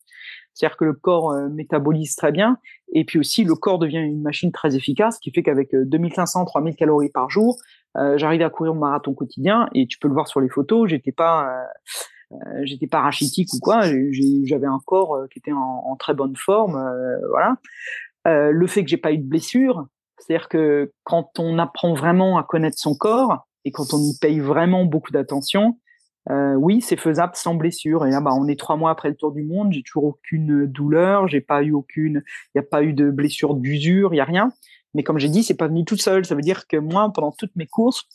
Speaker 2: C'est-à-dire que le corps euh, métabolise très bien et puis aussi le corps devient une machine très efficace, qui fait qu'avec 2500, euh, 3000 calories par jour, euh, j'arrivais à courir mon marathon quotidien et tu peux le voir sur les photos, j'étais pas euh, j'étais pas rachitique ou quoi, j'avais un corps qui était en, en très bonne forme, voilà. le fait que j'ai pas eu de blessure, c'est-à-dire que quand on apprend vraiment à connaître son corps et quand on y paye vraiment beaucoup d'attention, euh, oui, c'est faisable sans blessure. Et là, bah, on est trois mois après le tour du monde. J'ai toujours aucune douleur. J'ai pas eu aucune, il n'y a pas eu de blessure d'usure, il y a rien. Mais comme j'ai dit, c'est pas venu tout seul. Ça veut dire que moi, pendant toutes mes courses,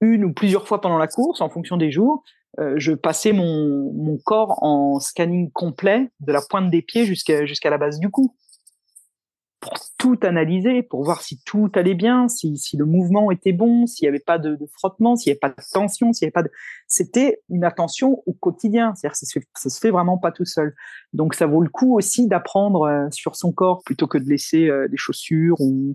Speaker 2: une ou plusieurs fois pendant la course, en fonction des jours, euh, je passais mon, mon corps en scanning complet de la pointe des pieds jusqu'à jusqu'à la base du cou pour tout analyser, pour voir si tout allait bien, si, si le mouvement était bon, s'il n'y avait pas de, de frottement, s'il n'y avait pas de tension, s'il n'y avait pas de... C'était une attention au quotidien, c'est-à-dire fait, ça se fait vraiment pas tout seul. Donc ça vaut le coup aussi d'apprendre euh, sur son corps plutôt que de laisser euh, des chaussures ou,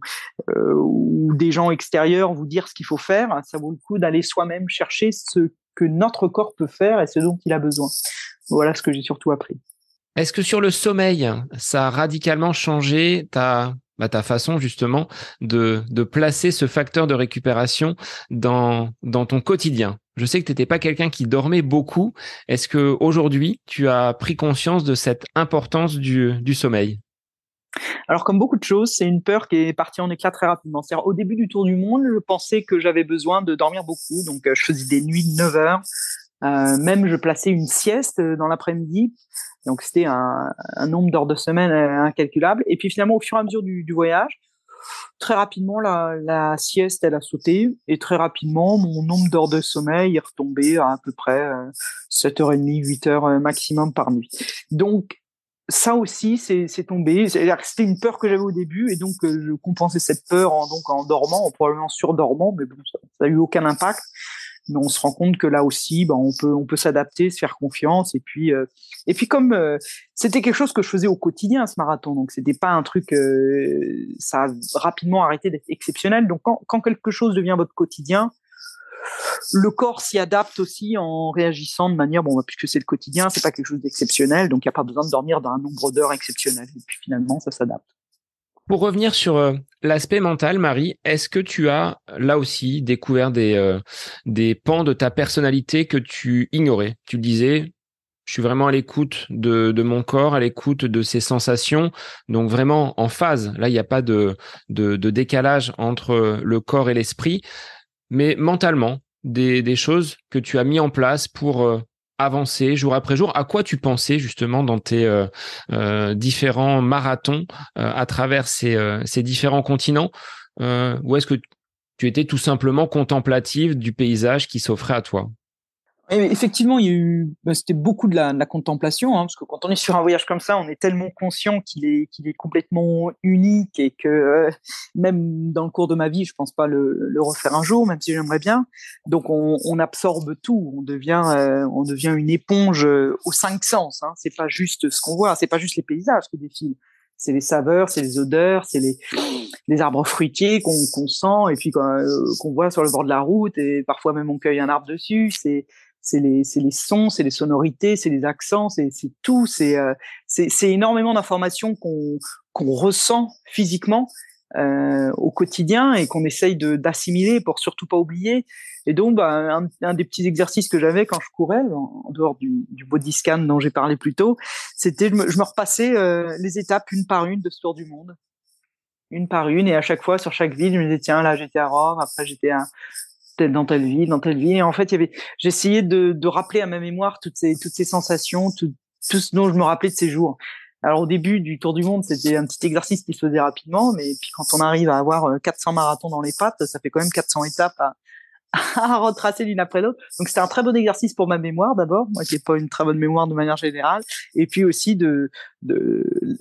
Speaker 2: euh, ou des gens extérieurs vous dire ce qu'il faut faire. Ça vaut le coup d'aller soi-même chercher ce que notre corps peut faire et ce dont il a besoin. Voilà ce que j'ai surtout appris.
Speaker 1: Est-ce que sur le sommeil, ça a radicalement changé ta, bah, ta façon justement de, placer ce facteur de récupération dans, ton quotidien Je sais que tu n'étais pas quelqu'un qui dormait beaucoup. Est-ce que aujourd'hui tu as pris conscience de cette importance du, sommeil?
Speaker 2: Alors, comme beaucoup de choses, c'est une peur qui est partie en éclat très rapidement. Au début du tour du monde, je pensais que j'avais besoin de dormir beaucoup. Donc, euh, je faisais des nuits de 9 heures. Euh, même, je plaçais une sieste dans l'après-midi. Donc c'était un, nombre d'heures de semaine euh, incalculable. Et puis finalement, au fur et à mesure du, voyage, très rapidement, la, sieste, elle a sauté. Et très rapidement, mon nombre d'heures de sommeil est retombé à à peu près 7h30, 8h euh, maximum par nuit. Donc ça aussi, c'est tombé. C'était une peur que j'avais au début, et donc euh, je compensais cette peur en, donc, en dormant, en probablement surdormant, mais bon, ça n'a eu aucun impact mais on se rend compte que là aussi, ben, on peut on peut s'adapter, se faire confiance, et puis euh, et puis comme euh, c'était quelque chose que je faisais au quotidien ce marathon, donc c'était pas un truc, euh, ça a rapidement arrêté d'être exceptionnel. Donc quand, quand quelque chose devient votre quotidien, le corps s'y adapte aussi en réagissant de manière bon puisque c'est le quotidien, c'est pas quelque chose d'exceptionnel, donc il n'y a pas besoin de dormir dans un nombre d'heures exceptionnel. Et puis finalement, ça s'adapte.
Speaker 1: Pour revenir sur euh, l'aspect mental, Marie, est-ce que tu as là aussi découvert des, euh, des pans de ta personnalité que tu ignorais? Tu disais, je suis vraiment à l'écoute de, mon corps, à l'écoute de ses sensations, donc vraiment en phase. Là, il n'y a pas de, de, décalage entre le corps et l'esprit, mais mentalement, des, choses que tu as mis en place pour euh, avancer jour après jour. À quoi tu pensais justement dans tes euh, euh, différents marathons à travers ces, ces, différents continents? Ou est-ce que tu étais tout simplement contemplative du paysage qui s'offrait à toi?
Speaker 2: Effectivement, il y a eu, bah, c'était beaucoup de la, contemplation, hein, parce que quand on est sur un voyage comme ça, on est tellement conscient qu'il est, qu'il est complètement unique et que euh, même dans le cours de ma vie, je pense pas le, le refaire un jour, même si j'aimerais bien. Donc, on, on, absorbe tout, on devient, euh, on devient une éponge euh, aux cinq sens. Hein. C'est pas juste ce qu'on voit, c'est pas juste les paysages qui défilent, c'est les saveurs, c'est les odeurs, c'est les, les arbres fruitiers qu'on qu'on sent et puis qu'on voit sur le bord de la route et parfois même on cueille un arbre dessus. C'est c'est les, sons, c'est les sonorités, c'est les accents, c'est tout, euh, c'est énormément d'informations qu'on ressent physiquement euh, au quotidien et qu'on essaye d'assimiler pour surtout pas oublier. Et donc, bah, un, des petits exercices que j'avais quand je courais, en, dehors du, body scan dont j'ai parlé plus tôt, c'était je, je me, repassais euh, les étapes une par une de ce tour du monde une par une et à chaque fois sur chaque ville je me disais tiens là j'étais à Rome après j'étais à dans telle ville, dans telle ville. Et en fait, il y j'essayais de, de rappeler à ma mémoire toutes ces, toutes ces sensations, tout, tout ce dont je me rappelais de ces jours. Alors au début du Tour du Monde, c'était un petit exercice qui se faisait rapidement, mais puis quand on arrive à avoir 400 euh, marathons dans les pattes, ça fait quand même 400 étapes à retracer l'une après l'autre. Donc c'était un très bon exercice pour ma mémoire d'abord, moi qui n'ai pas une très bonne mémoire de manière générale, et puis aussi de,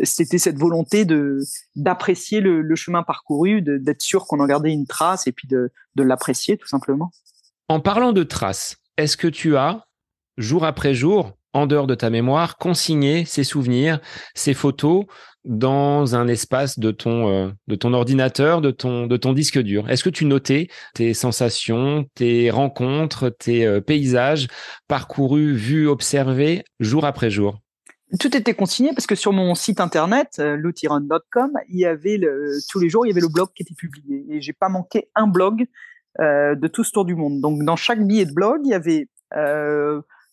Speaker 2: c'était cette volonté de d'apprécier le, le, chemin parcouru, d'être sûr qu'on en gardait une trace et puis de, de l'apprécier tout simplement.
Speaker 1: En parlant de traces, est-ce que tu as jour après jour en dehors de ta mémoire, consigner ces souvenirs, ces photos dans un espace de ton, euh, de ton ordinateur, de ton, de ton disque dur. Est-ce que tu notais tes sensations, tes rencontres, tes euh, paysages parcourus, vus, observés jour après jour?
Speaker 2: Tout était consigné parce que sur mon site internet, euh, il y avait tous les jours, il y avait le blog qui était publié. Et j'ai pas manqué un blog euh, de tout ce tour du monde. Donc, dans chaque billet de blog, il y avait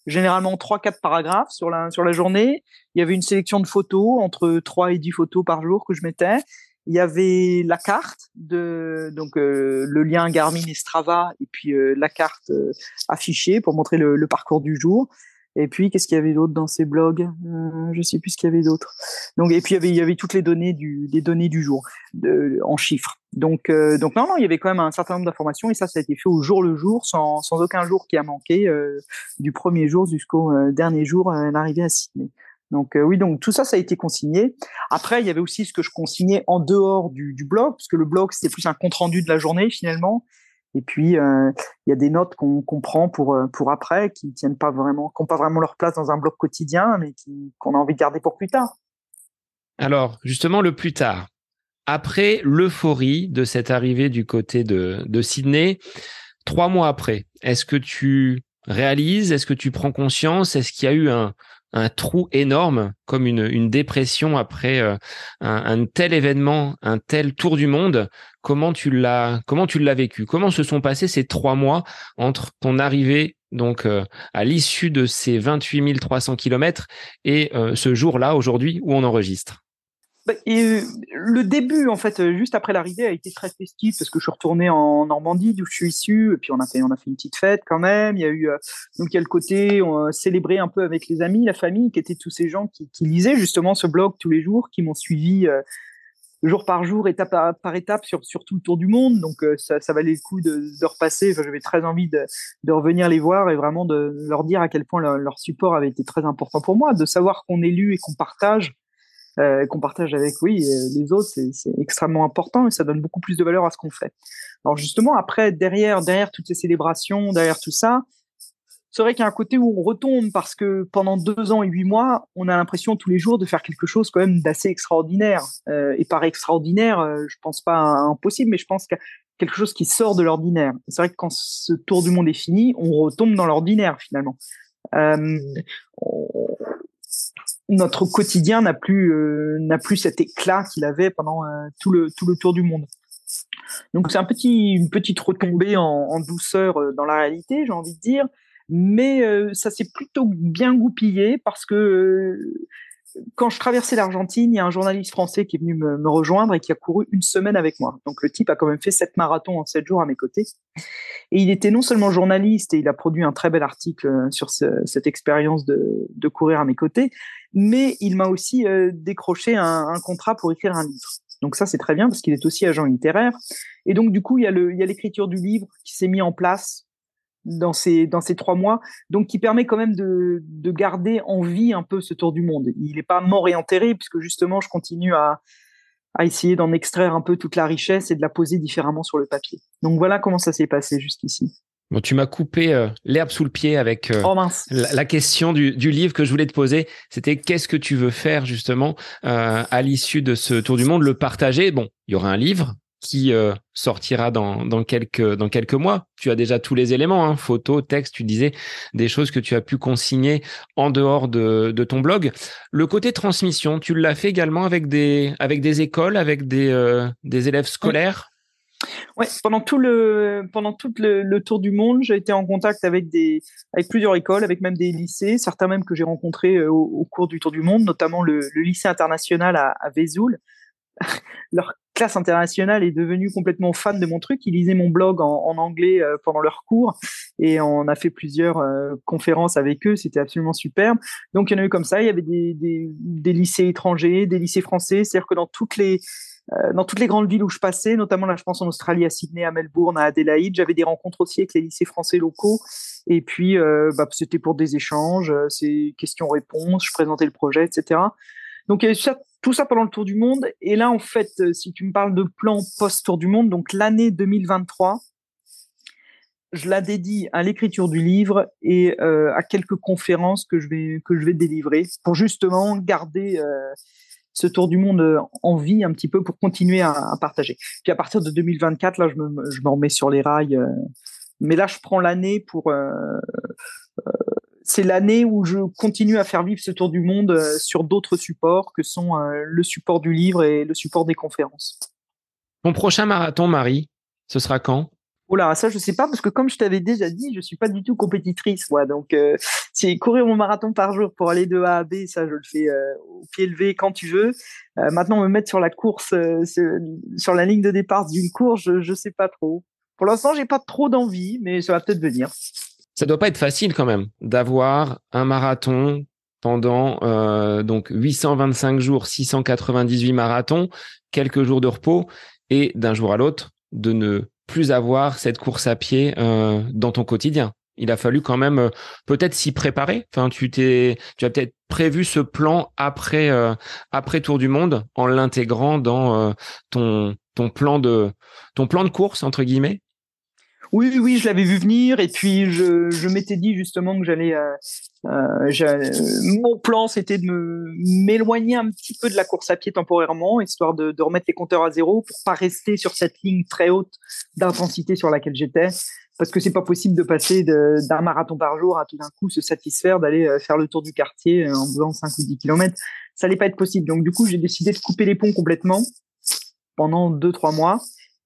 Speaker 2: généralement trois quatre paragraphes sur la sur la journée. Il y avait une sélection de photos entre 3 et 10 photos par jour que je mettais. Il y avait la carte de donc euh, le lien Garmin et Strava et puis euh, la carte euh, affichée pour montrer le, le, parcours du jour. Et puis, qu'est-ce qu'il y avait d'autre dans ces blogs? Euh, Je sais plus ce qu'il y avait d'autre. Donc, et puis il y avait, il y avait toutes les données du, les données du jour de, en chiffres. Donc, euh, donc non, non, il y avait quand même un certain nombre d'informations et ça, ça a été fait au jour le jour, sans, sans aucun jour qui a manqué, euh, du premier jour jusqu'au euh, dernier jour euh, l'arrivée à Sydney. Donc oui, donc tout ça, ça a été consigné. Après, il y avait aussi ce que je consignais en dehors du, du blog, parce que le blog c'était plus un compte rendu de la journée finalement. Et puis, euh, il y a des notes qu'on prend pour, euh, pour après, qui tiennent pas vraiment, qui n'ont pas vraiment leur place dans un bloc quotidien, mais qu'on a envie de garder pour plus tard.
Speaker 1: Alors, justement, le plus tard. Après l'euphorie de cette arrivée du côté de, de Sydney, trois mois après, est-ce que tu réalises, est-ce que tu prends conscience, est-ce qu'il y a eu un, un trou énorme, comme une, une dépression après euh, un, tel événement, un tel tour du monde. Comment tu l'as, comment tu l'as vécu? Comment se sont passés ces trois mois entre ton arrivée donc euh, à l'issue de ces 28 300 kilomètres et euh, ce jour-là aujourd'hui où on enregistre?
Speaker 2: Et euh, le début, en fait, euh, juste après l'arrivée, a été très festif parce que je suis retourné en Normandie, d'où je suis issu, et puis on a fait, fait une petite fête quand même. Il y a eu, euh, donc il y a le côté, on a célébré un peu avec les amis, la famille, qui étaient tous ces gens qui, lisaient justement ce blog tous les jours, qui m'ont suivi jour par jour, étape par, étape sur, tout le tour du monde. Donc ça, valait le coup de, repasser. Enfin, J'avais très envie de, de revenir les voir et vraiment de leur dire à quel point leur, leur support avait été très important pour moi, de savoir qu'on est lu et qu'on partage euh, qu'on partage avec oui euh, les autres, c'est extrêmement important et ça donne beaucoup plus de valeur à ce qu'on fait. Alors justement, après, derrière, derrière toutes ces célébrations, derrière tout ça, c'est vrai qu'il y a un côté où on retombe parce que pendant deux ans et huit mois, on a l'impression tous les jours de faire quelque chose quand même d'assez extraordinaire. Euh, et par extraordinaire, euh, je pense pas impossible, mais je pense qu'à quelque chose qui sort de l'ordinaire. C'est vrai que quand ce tour du monde est fini, on retombe dans l'ordinaire finalement. Notre quotidien n'a plus euh, n'a plus cet éclat qu'il avait pendant euh, tout le tout le tour du monde. Donc c'est un petit une petite retombée en, douceur euh, dans la réalité, j'ai envie de dire. Mais ça s'est plutôt bien goupillé parce que quand je traversais l'Argentine, il y a un journaliste français qui est venu me, rejoindre et qui a couru une semaine avec moi. Donc le type a quand même fait sept marathons en sept jours à mes côtés. Et il était non seulement journaliste et il a produit un très bel article euh, sur cette expérience de, courir à mes côtés, mais il m'a aussi euh, décroché un, contrat pour écrire un livre. Donc ça c'est très bien parce qu'il est aussi agent littéraire. Et donc du coup il y a l'écriture du livre qui s'est mis en place dans ces dans ces trois mois, donc qui permet quand même de, de garder en vie un peu ce tour du monde. Il n'est pas mort et enterré puisque justement je continue à à essayer d'en extraire un peu toute la richesse et de la poser différemment sur le papier. Donc voilà comment ça s'est passé jusqu'ici.
Speaker 1: Bon, tu m'as coupé euh, l'herbe sous le pied avec euh, oh, la, question du, du, livre que je voulais te poser. C'était qu'est-ce que tu veux faire justement euh, à l'issue de ce tour du monde, le partager? Bon, il y aura un livre, qui euh, sortira dans, dans, quelques, dans quelques mois. Tu as déjà tous les éléments, hein, photos, textes, tu disais des choses que tu as pu consigner en dehors de, de ton blog. Le côté transmission, tu l'as fait également avec des, avec des écoles, avec des, euh, des élèves scolaires?
Speaker 2: Ouais, pendant tout le pendant tout le, tour du monde, j'ai été en contact avec des avec plusieurs écoles, avec même des lycées, certains même que j'ai rencontrés euh, au, cours du tour du monde, notamment le, le lycée international à, à Vesoul. Leur classe internationale est devenue complètement fan de mon truc. Ils lisaient mon blog en, anglais euh, pendant leurs cours et on a fait plusieurs euh, conférences avec eux. C'était absolument superbe. Donc il y en a eu comme ça. Il y avait des lycées étrangers, des lycées français. C'est-à-dire que dans toutes les euh, dans toutes les grandes villes où je passais, notamment là, je pense en Australie, à Sydney, à Melbourne, à Adélaïde, j'avais des rencontres aussi avec les lycées français locaux. Et puis, bah, c'était pour des échanges, c'est questions-réponses, je présentais le projet, etc. Donc, il y a ça tout ça pendant le Tour du Monde. Et là, en fait, euh, si tu me parles de plan post-Tour du Monde, donc l'année 2023, je la dédie à l'écriture du livre et euh, à quelques conférences que je vais que je vais délivrer pour justement garder euh, ce tour du monde en vie un petit peu pour continuer à, partager. Puis à partir de 2024, là, je me, je me remets sur les rails. mais là, je prends l'année pour c'est l'année où je continue à faire vivre ce tour du monde euh, sur d'autres supports que sont euh, le support du livre et le support des conférences.
Speaker 1: Ton prochain marathon, Marie, ce sera quand?
Speaker 2: Oh là, ça je sais pas parce que comme je t'avais déjà dit, je suis pas du tout compétitrice moi. Donc euh, c'est courir mon marathon par jour pour aller de A à B, ça je le fais au pied levé quand tu veux. maintenant me mettre sur la course, sur la ligne de départ d'une course, je, je sais pas trop. Pour l'instant, j'ai pas trop d'envie, mais ça va peut-être venir
Speaker 1: ça doit pas être facile quand même d'avoir un marathon pendant euh, donc 825 jours, 698 marathons, quelques jours de repos et d'un jour à l'autre de ne plus avoir cette course à pied euh, dans ton quotidien. Il a fallu quand même euh, peut-être s'y préparer. Enfin, tu t'es, tu as peut-être prévu ce plan après après Tour du Monde en l'intégrant dans ton ton plan de ton plan de course entre guillemets.
Speaker 2: Oui, oui, je l'avais vu venir et puis je, je m'étais dit justement que j'allais. Euh, euh, mon plan, c'était de m'éloigner un petit peu de la course à pied temporairement, histoire de, de remettre les compteurs à zéro pour pas rester sur cette ligne très haute d'intensité sur laquelle j'étais, parce que c'est pas possible de passer d'un marathon par jour à tout d'un coup se satisfaire d'aller euh, faire le tour du quartier euh, en faisant 5 ou 10 kilomètres. Ça allait pas être possible. Donc du coup, j'ai décidé de couper les ponts complètement pendant deux trois mois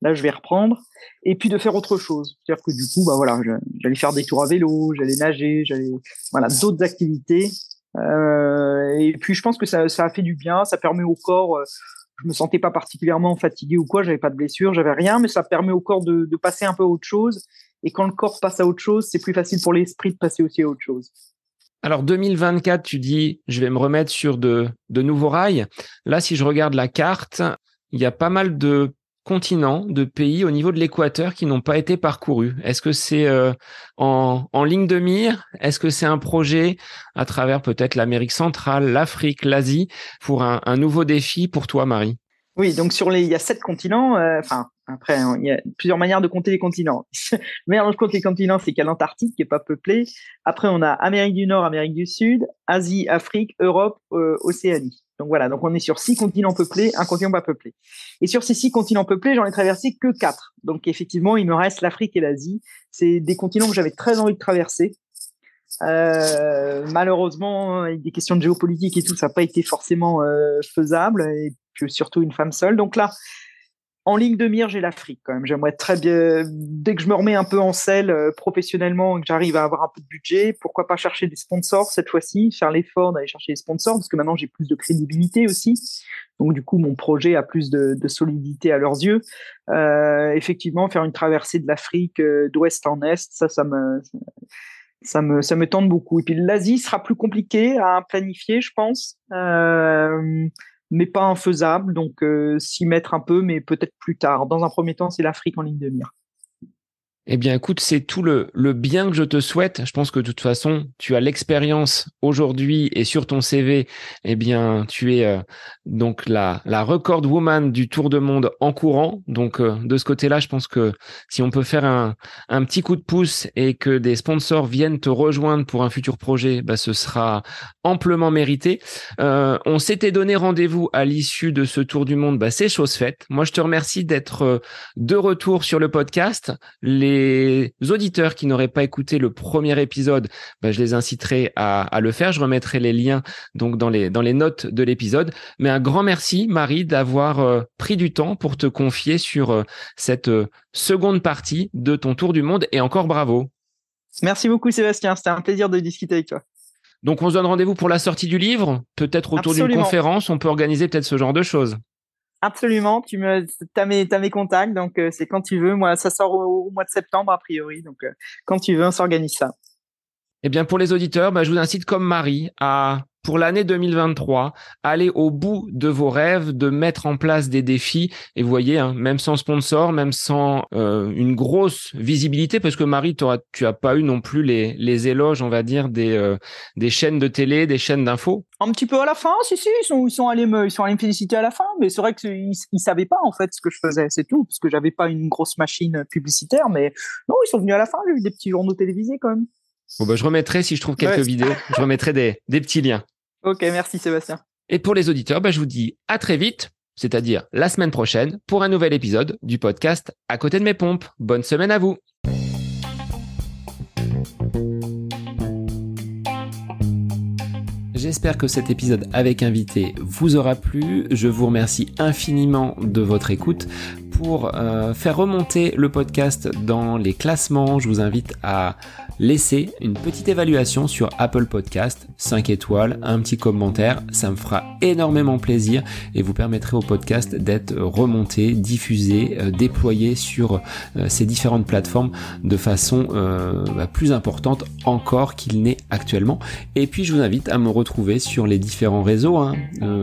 Speaker 2: Là, je vais reprendre. Et puis de faire autre chose. C'est-à-dire que du coup, bah voilà, j'allais faire des tours à vélo, j'allais nager, j'allais voilà d'autres activités. Euh, et puis je pense que ça, ça a fait du bien. Ça permet au corps. Euh, je me sentais pas particulièrement fatigué ou quoi. J'avais pas de blessure, j'avais rien, mais ça permet au corps de, passer un peu à autre chose. Et quand le corps passe à autre chose, c'est plus facile pour l'esprit de passer aussi à autre chose.
Speaker 1: Alors 2024, tu dis, je vais me remettre sur de, de nouveaux rails. Là, si je regarde la carte, il y a pas mal de continents, de pays au niveau de l'équateur qui n'ont pas été parcourus Est-ce que c'est euh, en, ligne de mire? Est-ce que c'est un projet à travers peut-être l'Amérique centrale, l'Afrique, l'Asie pour un, nouveau défi pour toi, Marie?
Speaker 2: Oui, donc sur les, il y a sept continents. Euh, enfin, après, hein, il y a plusieurs manières de compter les continents. La manière dont je compte les continents, c'est qu'il y a l'Antarctique qui est pas peuplé. Après, on a Amérique du Nord, Amérique du Sud, Asie, Afrique, Europe, euh, Océanie. Donc voilà, donc on est sur six continents peuplés, un continent pas peuplé. Et sur ces six continents peuplés, j'en ai traversé que quatre. Donc effectivement, il me reste l'Afrique et l'Asie. C'est des continents que j'avais très envie de traverser. Euh, malheureusement, avec des questions de géopolitique et tout, ça n'a pas été forcément euh, faisable, et puis surtout une femme seule. Donc là, en ligne de mire, j'ai l'Afrique quand même. J'aimerais très bien, dès que je me remets un peu en selle euh, professionnellement et que j'arrive à avoir un peu de budget, pourquoi pas chercher des sponsors cette fois-ci, faire l'effort d'aller chercher des sponsors, parce que maintenant j'ai plus de crédibilité aussi. Donc du coup, mon projet a plus de, solidité à leurs yeux. Euh, effectivement, faire une traversée de l'Afrique euh, d'ouest en est, ça, ça me, ça me, ça me tente beaucoup. Et puis l'Asie sera plus compliqué à planifier, je pense. Mais pas infaisable. Donc, euh, s'y mettre un peu, mais peut-être plus tard. Dans un premier temps, c'est l'Afrique en ligne de mire.
Speaker 1: Eh bien, écoute, c'est tout le, bien que je te souhaite. Je pense que de toute façon, tu as l'expérience aujourd'hui et sur ton CV, eh bien, tu es euh, donc la, record woman du Tour de Monde en courant. Donc, euh, de ce côté-là, je pense que si on peut faire un, petit coup de pouce et que des sponsors viennent te rejoindre pour un futur projet, bah, ce sera amplement mérité. Euh, on s'était donné rendez-vous à l'issue de ce Tour du Monde. Bah, c'est chose faite. Moi, je te remercie d'être de retour sur le podcast. Les auditeurs qui n'auraient pas écouté le premier épisode, bah, je les inciterai à, le faire. Je remettrai les liens donc dans les dans les notes de l'épisode. Mais un grand merci Marie d'avoir euh, pris du temps pour te confier sur euh, cette euh, seconde partie de ton tour du monde et encore bravo.
Speaker 2: Merci beaucoup Sébastien, c'était un plaisir de discuter avec toi.
Speaker 1: Donc on se donne rendez-vous pour la sortie du livre, peut-être autour d'une conférence, on peut organiser peut-être ce genre de choses.
Speaker 2: Absolument, tu me, as mes, as mes contacts, donc euh, c'est quand tu veux. Moi, ça sort au, mois de septembre a priori, donc euh, quand tu veux, on s'organise ça.
Speaker 1: Eh bien, pour les auditeurs, bah, je vous incite comme Marie à pour l'année 2023, allez au bout de vos rêves, de mettre en place des défis. Et vous voyez, hein, même sans sponsor, même sans euh, une grosse visibilité, parce que Marie, tu as pas eu non plus les, les éloges, on va dire, des, euh, des chaînes de télé, des chaînes d'infos.
Speaker 2: Un petit peu à la fin, si si, ils sont, ils sont allés me, ils sont allés me féliciter à la fin, mais c'est vrai qu'ils ils savaient pas en fait ce que je faisais, c'est tout, parce que j'avais pas une grosse machine publicitaire, mais non, ils sont venus à la fin. J'ai eu des petits journaux télévisés quand même.
Speaker 1: Bon bah, je remettrai si je trouve quelques vidéos, je remettrai des, des petits liens.
Speaker 2: Ok, merci Sébastien.
Speaker 1: Et pour les auditeurs, bah, je vous dis à très vite, c'est-à-dire la semaine prochaine, pour un nouvel épisode du podcast À côté de mes pompes. Bonne semaine à vous. J'espère que cet épisode avec invité vous aura plu. Je vous remercie infiniment de votre écoute. Pour euh, faire remonter le podcast dans les classements, je vous invite à laissez une petite évaluation sur Apple Podcast, 5 étoiles, un petit commentaire, ça me fera énormément plaisir et vous permettrez au podcast d'être remonté, diffusé, euh, déployé sur euh, ces différentes plateformes de façon euh, bah, plus importante encore qu'il n'est actuellement. Et puis je vous invite à me retrouver sur les différents réseaux, hein,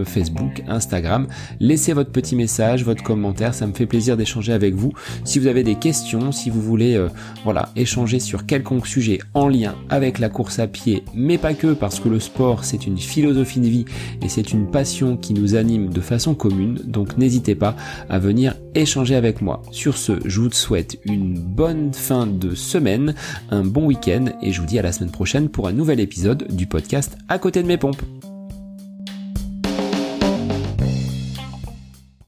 Speaker 1: Facebook, Instagram. Laissez votre petit message, votre commentaire, ça me fait plaisir d'échanger avec vous. Si vous avez des questions, si vous voulez voilà, échanger sur quelconque sujet, en lien avec la course à pied, mais pas que, parce que le sport c'est une philosophie de vie et c'est une passion qui nous anime de façon commune, donc n'hésitez pas à venir échanger avec moi. Sur ce, je vous souhaite une bonne fin de semaine, un bon week-end et je vous dis à la semaine prochaine pour un nouvel épisode du podcast à côté de mes pompes.